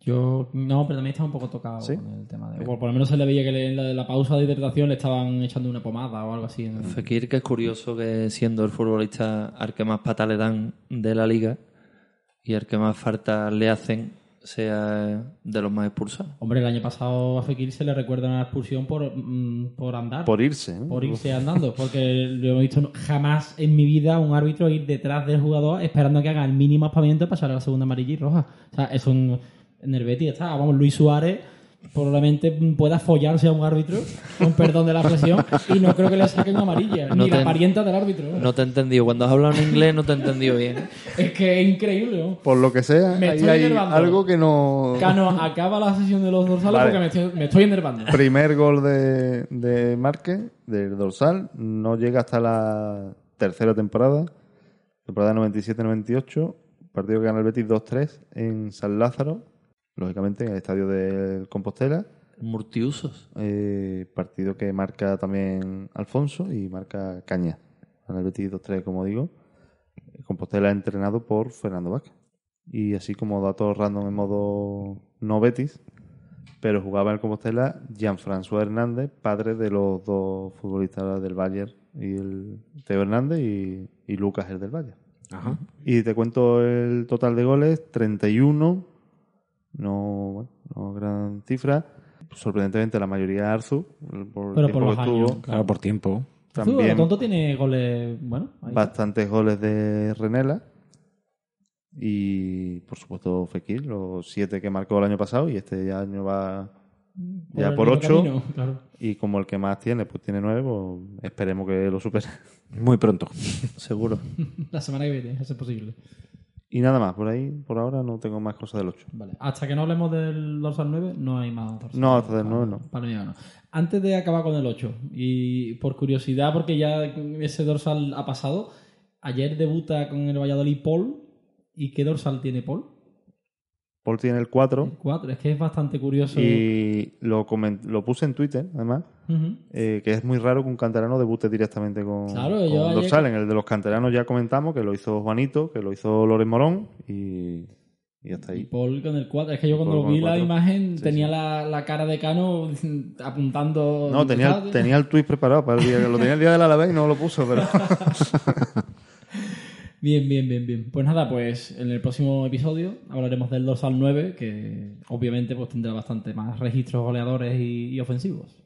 Yo no, pero también estaba un poco tocado ¿Sí? con el tema de. Por, por lo menos se le veía que le- en la, de la pausa de hidratación le estaban echando una pomada o algo así. en el- Fekir, que es curioso que siendo el futbolista al que más patas le dan de la liga y al que más falta le hacen, sea de los más expulsados. Hombre, el año pasado a Fekir se le recuerda una expulsión por, mm, por andar. Por irse, ¿no? por irse andando, porque lo he visto jamás en mi vida un árbitro ir detrás del jugador esperando que haga el mínimo aspamiento para pasar a la segunda amarilla y roja. O sea, es un... En el Betis está, vamos, Luis Suárez probablemente pueda follarse a un árbitro, con perdón de la presión, y no creo que le saquen amarilla, No ni la parienta del árbitro. No te he entendido. Cuando has hablado en inglés no te he entendido bien. Es que es increíble, ¿no? Por lo que sea, Me estoy hay enervando. algo que no... Cano, acaba la sesión de los dorsales Vale. porque me estoy, me estoy enervando. Primer gol de, de Márquez, del dorsal, no llega hasta la tercera temporada, temporada 97-98, partido que gana el Betis 2-3 en San Lázaro, lógicamente en el estadio del Compostela, Multiusos. eh, partido que marca también Alfonso y marca Caña. Gana el Betis 2-3, como digo. Compostela entrenado por Fernando Vázquez. Y así como datos random en modo no Betis, pero jugaba en el Compostela Jean-François Hernández, padre de los dos futbolistas del Bayern, y el Teo Hernández y, y Lucas, el del Bayern. Ajá. Y te cuento el total de goles, 31, no, bueno, no gran cifra. Sorprendentemente la mayoría Arzu, por Pero tiempo por los años. Claro, por tiempo. También tonto tiene goles, bueno, ahí bastantes goles de Renela. Y por supuesto Fekir, los siete que marcó el año pasado y este año va ya por mismo ocho. camino, claro. Y como el que más tiene, pues tiene nueve, pues esperemos que lo supere. Muy pronto. Seguro. La semana que viene, eso es posible. Y nada más, por ahí, por ahora no tengo más cosas del 8. Vale. Hasta que no hablemos del dorsal 9, no hay más dorsal. No, hasta del Para- 9 no. Para mí no. Antes de acabar con el 8, y por curiosidad, porque ya ese dorsal ha pasado, ayer debuta con el Valladolid Paul. ¿Y qué dorsal tiene Paul? Paul tiene el 4 4. Es que es bastante curioso. y lo, lo puse en Twitter, además, eh, que es muy raro que un canterano debute directamente con, Claro, con yo dorsal. En el de los canteranos ya comentamos que lo hizo Juanito, que lo hizo Loren Morón y, y hasta Y ahí. Paul con el 4. Es que yo cuando Paul vi el la imagen Sí, tenía sí. La, la cara de Cano apuntando. No, tenía, el- tenía el tweet preparado para el día, lo tenía el día del Alavés y no lo puso, pero Bien, bien, bien, bien. Pues nada, pues en el próximo episodio hablaremos del dorsal 9, que obviamente pues tendrá bastante más registros goleadores y ofensivos.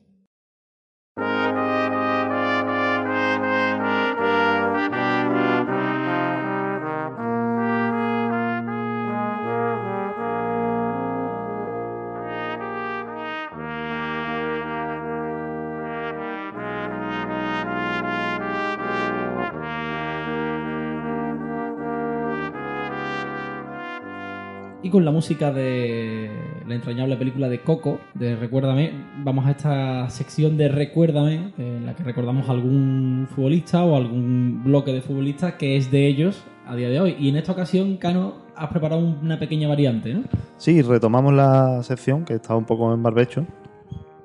Y con la música de la entrañable película de Coco, de Recuérdame, vamos a esta sección de Recuérdame, en la que recordamos algún futbolista o algún bloque de futbolistas que es de ellos a día de hoy. Y en esta ocasión, Cano, has preparado una pequeña variante, ¿no? sí, retomamos la sección que estaba un poco en barbecho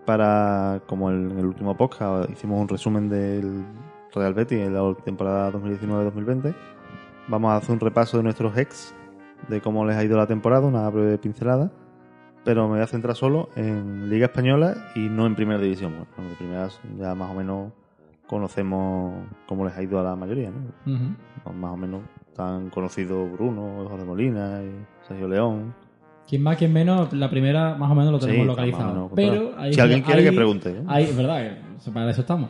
para, como en el último podcast, hicimos un resumen del Real Betis en la temporada 2019-2020. Vamos a hacer un repaso de nuestros ex, de cómo les ha ido la temporada, una breve pincelada. Pero me voy a centrar solo en Liga Española y no en Primera División. Bueno, de primeras ya más o menos conocemos cómo les ha ido a la mayoría, ¿no? Ujú. Pues Más o menos tan conocido Bruno, José Molina y Sergio León. Quien más, quien menos, la primera más o menos lo Sí, tenemos o localizado. Pero hay- Si alguien quiere hay- que pregunte, ¿eh? Hay, es verdad, para eso estamos.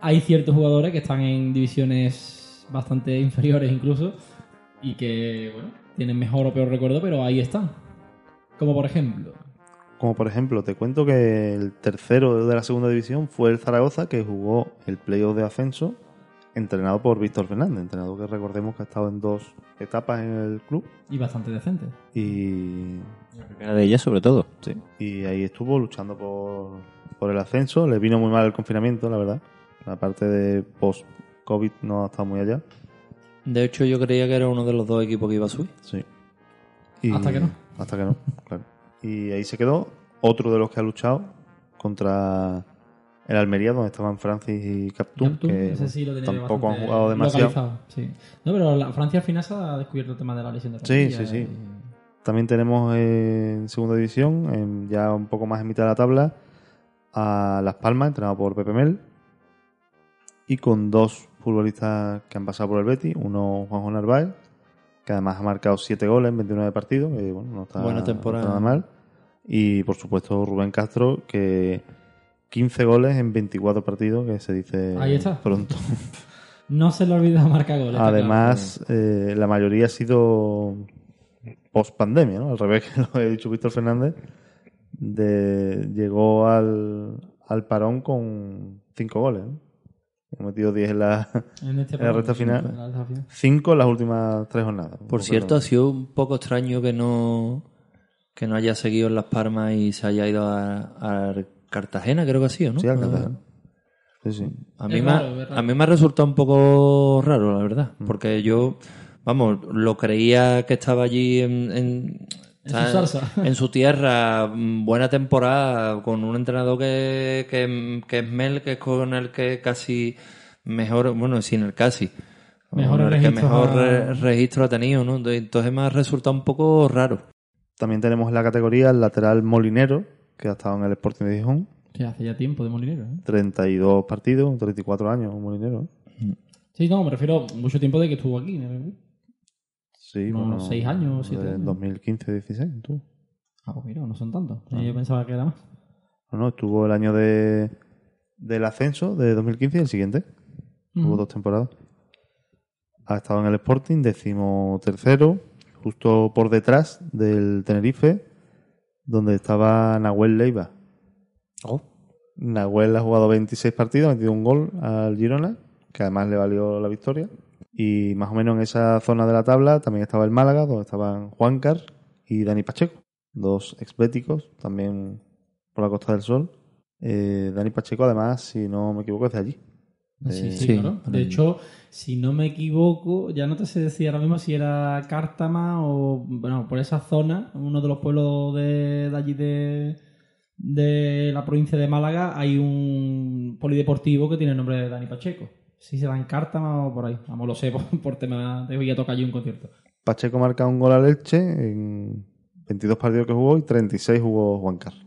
Hay ciertos jugadores que están en divisiones bastante inferiores incluso y que, bueno, tienen mejor o peor recuerdo, pero ahí están. Como por ejemplo, Como por ejemplo, te cuento que el tercero de la segunda división fue el Zaragoza, que jugó el playoff de ascenso, entrenado por Víctor Fernández, entrenador que recordemos que ha estado en dos etapas en el club y bastante decente. y, La primera de ellas, sobre todo. Sí. y ahí estuvo luchando por, por el ascenso. Le vino muy mal el confinamiento, la verdad. La parte de post-COVID no ha estado muy allá. De hecho, yo creía que era uno de los dos equipos que iba a subir. Sí. Hasta que no. Hasta que no, claro. Y ahí se quedó otro de los que ha luchado contra el Almería, donde estaban Francis y Captum, Neptun, que ese sí lo tenía tampoco han jugado demasiado. sí. No, pero la, Francia al final se ha descubierto el tema de la lesión de Sí, rodilla sí, sí. y- También tenemos eh, en segunda división, en- ya un poco más en mitad de la tabla, a Las Palmas, entrenado por Pepe Mel, y con dos futbolistas que han pasado por el Betis, uno Juanjo Narváez, que además ha marcado 7 goles en 29 partidos, que bueno, no está, Buena temporada. no está nada mal. Y por supuesto Rubén Castro, que 15 goles en 24 partidos, que se dice Ahí está. pronto. No se le olvida marcar goles. Además, eh, la mayoría ha sido post pandemia, ¿no? Al revés que lo ha dicho Víctor Fernández, de, llegó al, al parón con 5 goles. ¿no? Ha metido 10 en la claro. En, este en la recta programa, final. en la recta final. 5 en las últimas 3 jornadas. Por cierto, ha sido un poco extraño que no que no haya seguido en Las Palmas y se haya ido a, a Cartagena, creo que ha sido, ¿no? Sí, al Cartagena. Sí, sí. A mí, Es me, a mí me ha resultado un poco raro, la verdad. Mm. Porque yo, vamos, lo creía que estaba allí en, en, En su está salsa. en su tierra, mm, buena temporada, con un entrenador que, que, que es Mel, que es con el que casi mejor, bueno, sin el casi. Mejores Con el que mejor registro ha tenido, ¿no? Entonces me ha resultado un poco raro. También tenemos en la categoría el lateral Molinero, que ha estado en el Sporting de Gijón. Sí, hace ya tiempo de Molinero. ¿eh? 32 partidos, 34 años, Molinero. ¿eh? Sí, no, me refiero mucho tiempo de que estuvo aquí. ¿no? Sí, Unos bueno, seis años, siete años. 2015-16, tú. Ah, pues mira, no son tantos. Yo pensaba que era más. No, no, estuvo el año de, del ascenso de 2015 y el siguiente. Tuvo Ujú. dos temporadas. Ha estado en el Sporting, décimo tercero, justo por detrás del Tenerife, donde estaba Nahuel Leiva. Nahuel ha jugado 26 partidos, ha metido un gol al Girona, que además le valió la victoria. Y más o menos en esa zona de la tabla también estaba el Málaga, donde estaban Juancar y Dani Pacheco, dos exbéticos, también por la Costa del Sol. Eh, Dani Pacheco, además, si no me equivoco, es de allí. Sí, Eh, sí, sí, claro. para De hecho, si no me equivoco, ya no te sé decir ahora mismo si era Cártama o, bueno, por esa zona, uno de los pueblos de, de allí de, de la provincia de Málaga, hay un polideportivo que tiene el nombre de Dani Pacheco. Si será en Cártama o por ahí. Vamos, lo sé por, por tema de hoy a tocar allí un concierto. Pacheco marca un gol a Leche en 22 partidos que jugó y 36 jugó Juan Carlos.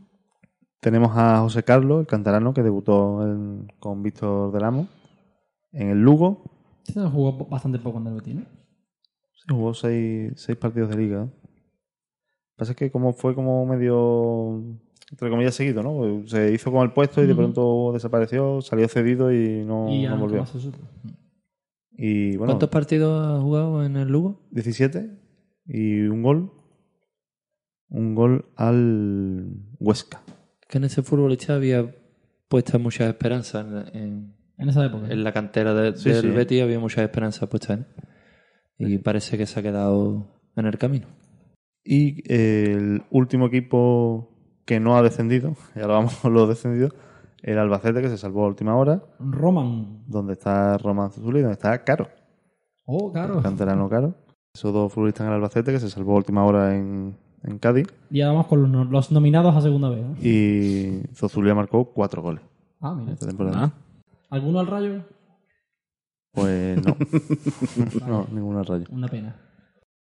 Tenemos a José Carlos, el cantarano, que debutó en- con Víctor del Amo en el Lugo. Este jugó bastante poco en el Betis, ¿no? Sí, jugó seis, seis partidos de liga. Lo que pasa es que como fue como medio, entre comillas, seguido, ¿no? Se hizo con el puesto y de pronto desapareció, salió cedido y no, y ya no nunca volvió. más se supo. Y bueno, ¿Cuántos partidos ha jugado en el Lugo? 17 y un gol. Un gol al Huesca. Que en ese futbolista había puestas muchas esperanzas en, en- En esa época. en la cantera de- Sí, del sí. Betis, había muchas esperanzas puestas en él. Y parece que se ha quedado en el camino. Y eh, el último equipo que no ha descendido, y ahora vamos con los descendidos, el Albacete, que se salvó a última hora, Roman. donde está Román Zuzuli, donde está Caro, Oh, claro. canterano Caro. Esos dos futbolistas en el Albacete, que se salvó a última hora en, en Cádiz. Ya vamos con los, no- los nominados a segunda vez. ¿eh? Y Zozulia marcó cuatro goles Ah, mira. esta temporada. ¿Alguno al rayo? Pues no. no, ninguno al rayo. Una pena.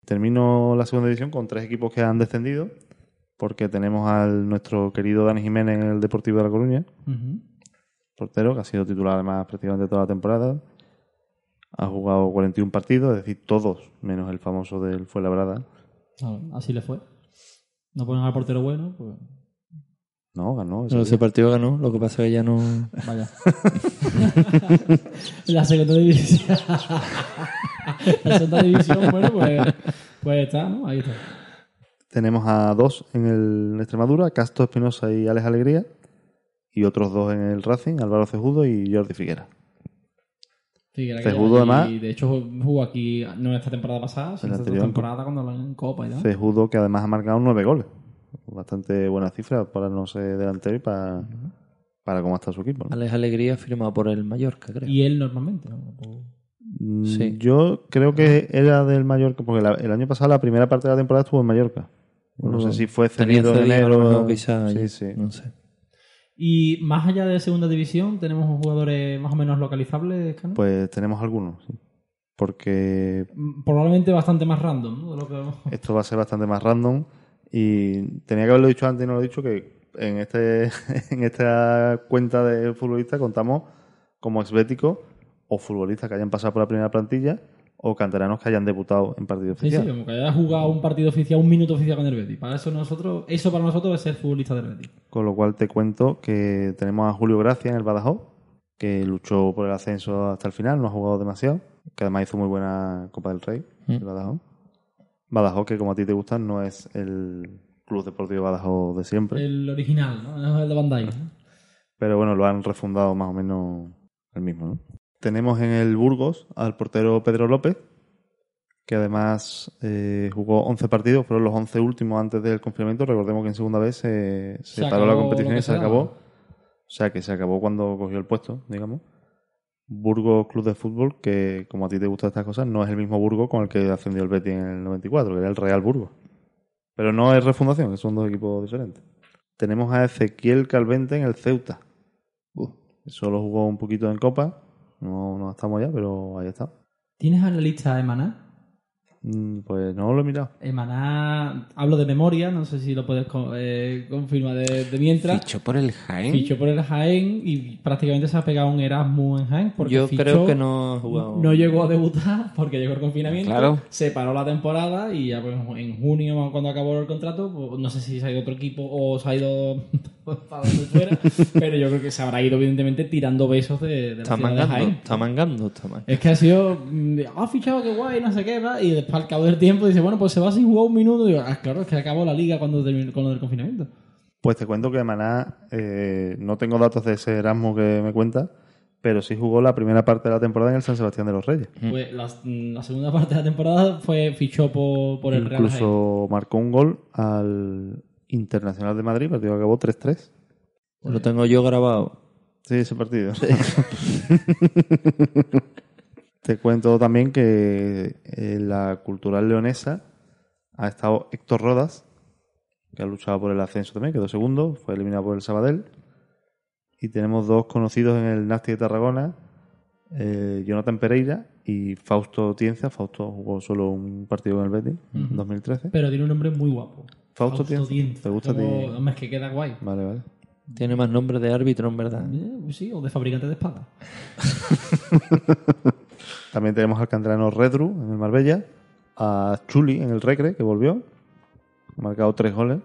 Termino la segunda división con tres equipos que han descendido, porque tenemos al nuestro querido Dani Jiménez en el Deportivo de La Coruña, portero, que ha sido titular además prácticamente toda la temporada. Ha jugado 41 partidos, es decir, todos, menos el famoso del Fuenlabrada. Ah, Así le fue. No ponen al portero bueno, pues No, ganó. ese No, día. ese partido ganó, lo que pasa es que ya no... vaya. la segunda división. la segunda división, bueno, pues, pues está, ¿no? Ahí está. Tenemos a dos en el Extremadura, Castro Espinosa y Alex Alegría, y otros dos en el Racing, Álvaro Cejudo y Jordi Figuera. Figuera que Cejudo, ya- además- Y de hecho jugó aquí, no esta temporada pasada, sino la esta anterior, temporada cuando hablan en Copa y tal. Cejudo, que además ha marcado nueve goles. Bastante buena cifra para no ser delantero y para, para cómo está su equipo. ¿no? Alex Alegría firmado por el Mallorca, creo. Y él normalmente, ¿no? Mm, Sí. Yo creo que era del Mallorca, porque la- el año pasado la primera parte de la temporada estuvo en Mallorca. No sé si fue cedido en enero. quizá, Sí, sí. No sé. Y más allá de segunda división, tenemos jugadores más o menos localizables, Cano? Pues tenemos algunos, sí. Porque Mm, Probablemente bastante más random, ¿no? De lo que... esto va a ser bastante más random. Y tenía que haberlo dicho antes y no lo he dicho que en este en esta cuenta de futbolistas contamos como exbéticos o futbolistas que hayan pasado por la primera plantilla o canteranos que hayan debutado en partido Sí, oficial. sí, como que haya jugado un partido oficial, un minuto oficial con el Betis. Para eso nosotros, eso para nosotros es ser futbolista del Betis. Con lo cual te cuento que tenemos a Julio Gracia en el Badajoz, que luchó por el ascenso hasta el final, no ha jugado demasiado, que además hizo muy buena Copa del Rey, Mm. el Badajoz. Badajoz, que como a ti te gusta, no es el Club Deportivo Badajoz de siempre, El original, ¿no? No es el de Bandai. ¿no? pero bueno, lo han refundado más o menos el mismo. ¿no? Tenemos en el Burgos al portero Pedro López, que además eh, jugó 11 partidos, fueron los 11 últimos antes del confinamiento. Recordemos que en segunda vez se, se Se paró la competición y se acabó. O sea, que se acabó cuando cogió el puesto, digamos. Burgos Club de Fútbol, que como a ti te gustan estas cosas, no es el mismo Burgos con el que ascendió el Betis en el 94, que era el Real Burgos. Pero no es refundación, son dos equipos diferentes. Tenemos a Ezequiel Calvente en el Ceuta. Solo jugó un poquito en Copa, no, no estamos ya, pero ahí está. ¿Tienes a la lista Emaná? Mm, Pues no lo he mirado. Emaná, hablo de memoria, no sé si lo puedes co- eh, confirmar de, de mientras. Fichó por el Jaén. Fichó por el Jaén y prácticamente se ha pegado un Erasmus en Jaén. Porque Yo fichó- creo que no ha jugado. No llegó a debutar porque llegó el confinamiento. Claro. Se paró la temporada y ya pues, en junio, cuando acabó el contrato, pues, no sé si se ha ido otro equipo o se ha ido para donde fuera, pero yo creo que se habrá ido, evidentemente, tirando besos de, de la Está de mangando, Jaén. está mangando, está mangando. Es que ha sido, mm, de, ah, fichado, qué guay, no sé qué, va, y después al cabo del tiempo dice, bueno, pues se va sin jugar un minuto. Y digo, ah, claro, es que acabó la liga cuando terminó con lo del confinamiento. Pues te cuento que Maná, eh, no tengo datos de ese Erasmus que me cuenta, pero sí jugó la primera parte de la temporada en el San Sebastián de los Reyes. Pues la, la segunda parte de la temporada fue fichó por, por el Real Jaén. Incluso marcó un gol al Internacional de Madrid, partido que acabó 3-3. Lo tengo yo grabado. Sí, ese partido. Te cuento también que en la cultural leonesa ha estado Héctor Rodas, que ha luchado por el ascenso también, quedó segundo, fue eliminado por el Sabadell. Y tenemos dos conocidos en el Nasti de Tarragona, eh, Jonathan Pereira y Fausto Tienza. Fausto jugó solo un partido con el Betis en 2013. Pero tiene un nombre muy guapo. Fausto Tienza. Tienza. ¿Te gusta a ti? Como- Hombre, es que queda guay. Vale, vale. Tiene más nombre de árbitro, en verdad. Eh, Sí, o de fabricante de espadas. También tenemos al canterano Redru en el Marbella, a Chuli en el Recre, que volvió, ha marcado tres goles.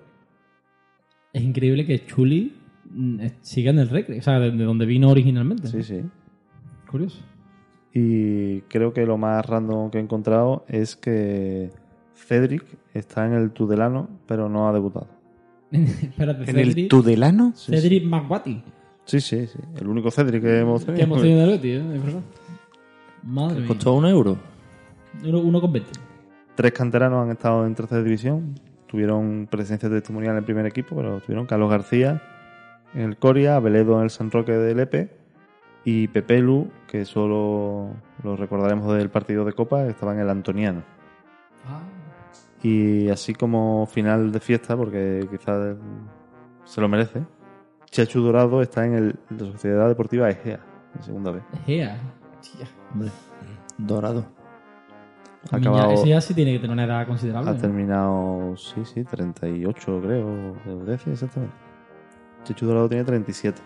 Es increíble que Chuli mm, siga en el Recre, o sea, de, de donde vino originalmente. Sí, sí. Curioso. Y creo que lo más random que he encontrado es que Cedric está en el Tudelano, pero no ha debutado. Espérate, ¿En el Cedric, Tudelano? Sí, Cedric McWatty. Sí, sí, sí. El único Cedric que hemos Que tenido. hemos tenido en el Betis, ¿eh? Es verdad. Madre mía. Costó un euro. Uno, uno con 20. Tres canteranos han estado en tercera división. Tuvieron presencia testimonial en el primer equipo, pero tuvieron Carlos García en el Coria, Abeledo en el San Roque de Lepe y Pepelu, que solo lo recordaremos del partido de Copa, estaba en el Antoniano. Ah. Y así como final de fiesta, porque quizás se lo merece, Chechu Dorado está en el, la Sociedad Deportiva Egea, en segunda vez. Egea. Tía, hombre. Dorado. Ha acabado- ese ya sí tiene que tener una edad considerable. Ha ¿no? terminado, sí, sí, 38 creo, de décimo, exactamente. Chechu Dorado tiene 37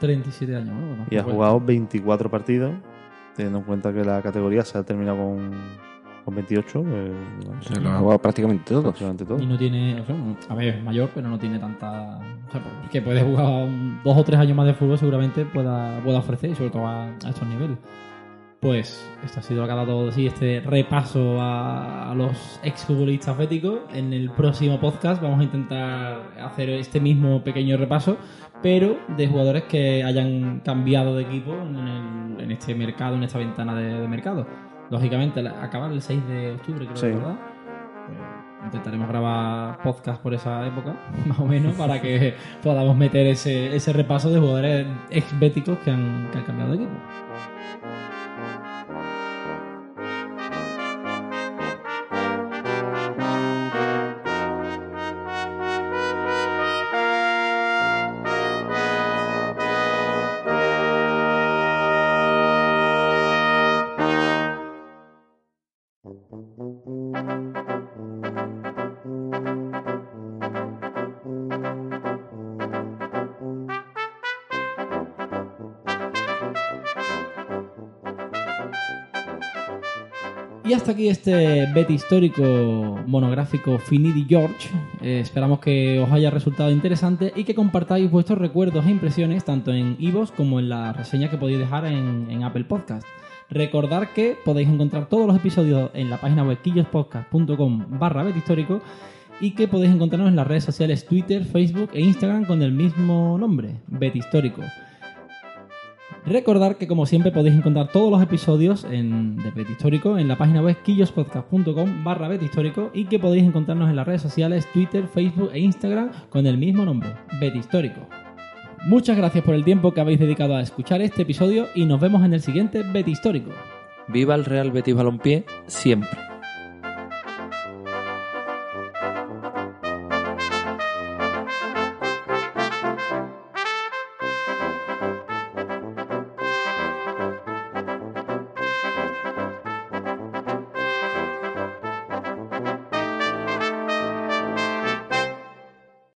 37 años, ¿no? Y ha jugado 24 partidos, teniendo en cuenta que la categoría se ha terminado con, con 28, eh, no sé, Se lo ha jugado prácticamente todos. prácticamente todo. Y no tiene, o sea, a ver, es mayor, pero no tiene tanta. O sea, que puede jugar un- dos o tres años más de fútbol, seguramente pueda, pueda ofrecer, y sobre todo a, a estos niveles. Pues esto ha sido lo que ha dado sí, este repaso a, a los exfutbolistas béticos. En el próximo podcast vamos a intentar hacer este mismo pequeño repaso, pero de jugadores que hayan cambiado de equipo en, el- en este mercado, en esta ventana de, de mercado. Lógicamente, la- acaba el 6 de octubre, creo, Sí. ¿verdad? Pues intentaremos grabar podcast por esa época, más o menos, para que podamos meter ese, ese repaso de jugadores ex-béticos que han, que han cambiado de equipo. Hasta aquí este bet histórico monográfico Finidi George. Eh, esperamos que os haya resultado interesante y que compartáis vuestros recuerdos e impresiones tanto en iVoox como en la reseña que podéis dejar en, Apple Podcast. Recordad que podéis encontrar todos los episodios en la página web quillospodcast.com barra histórico y que podéis encontrarnos en las redes sociales Twitter, Facebook e Instagram con el mismo nombre, bet histórico. Recordar que como siempre podéis encontrar todos los episodios en, de Bet Histórico en la página web quillospodcast.com barra Histórico y que podéis encontrarnos en las redes sociales Twitter, Facebook e Instagram con el mismo nombre, Bet Histórico. Muchas gracias por el tiempo que habéis dedicado a escuchar este episodio y nos vemos en el siguiente Bet Histórico. Viva el Real Betis Balompié siempre.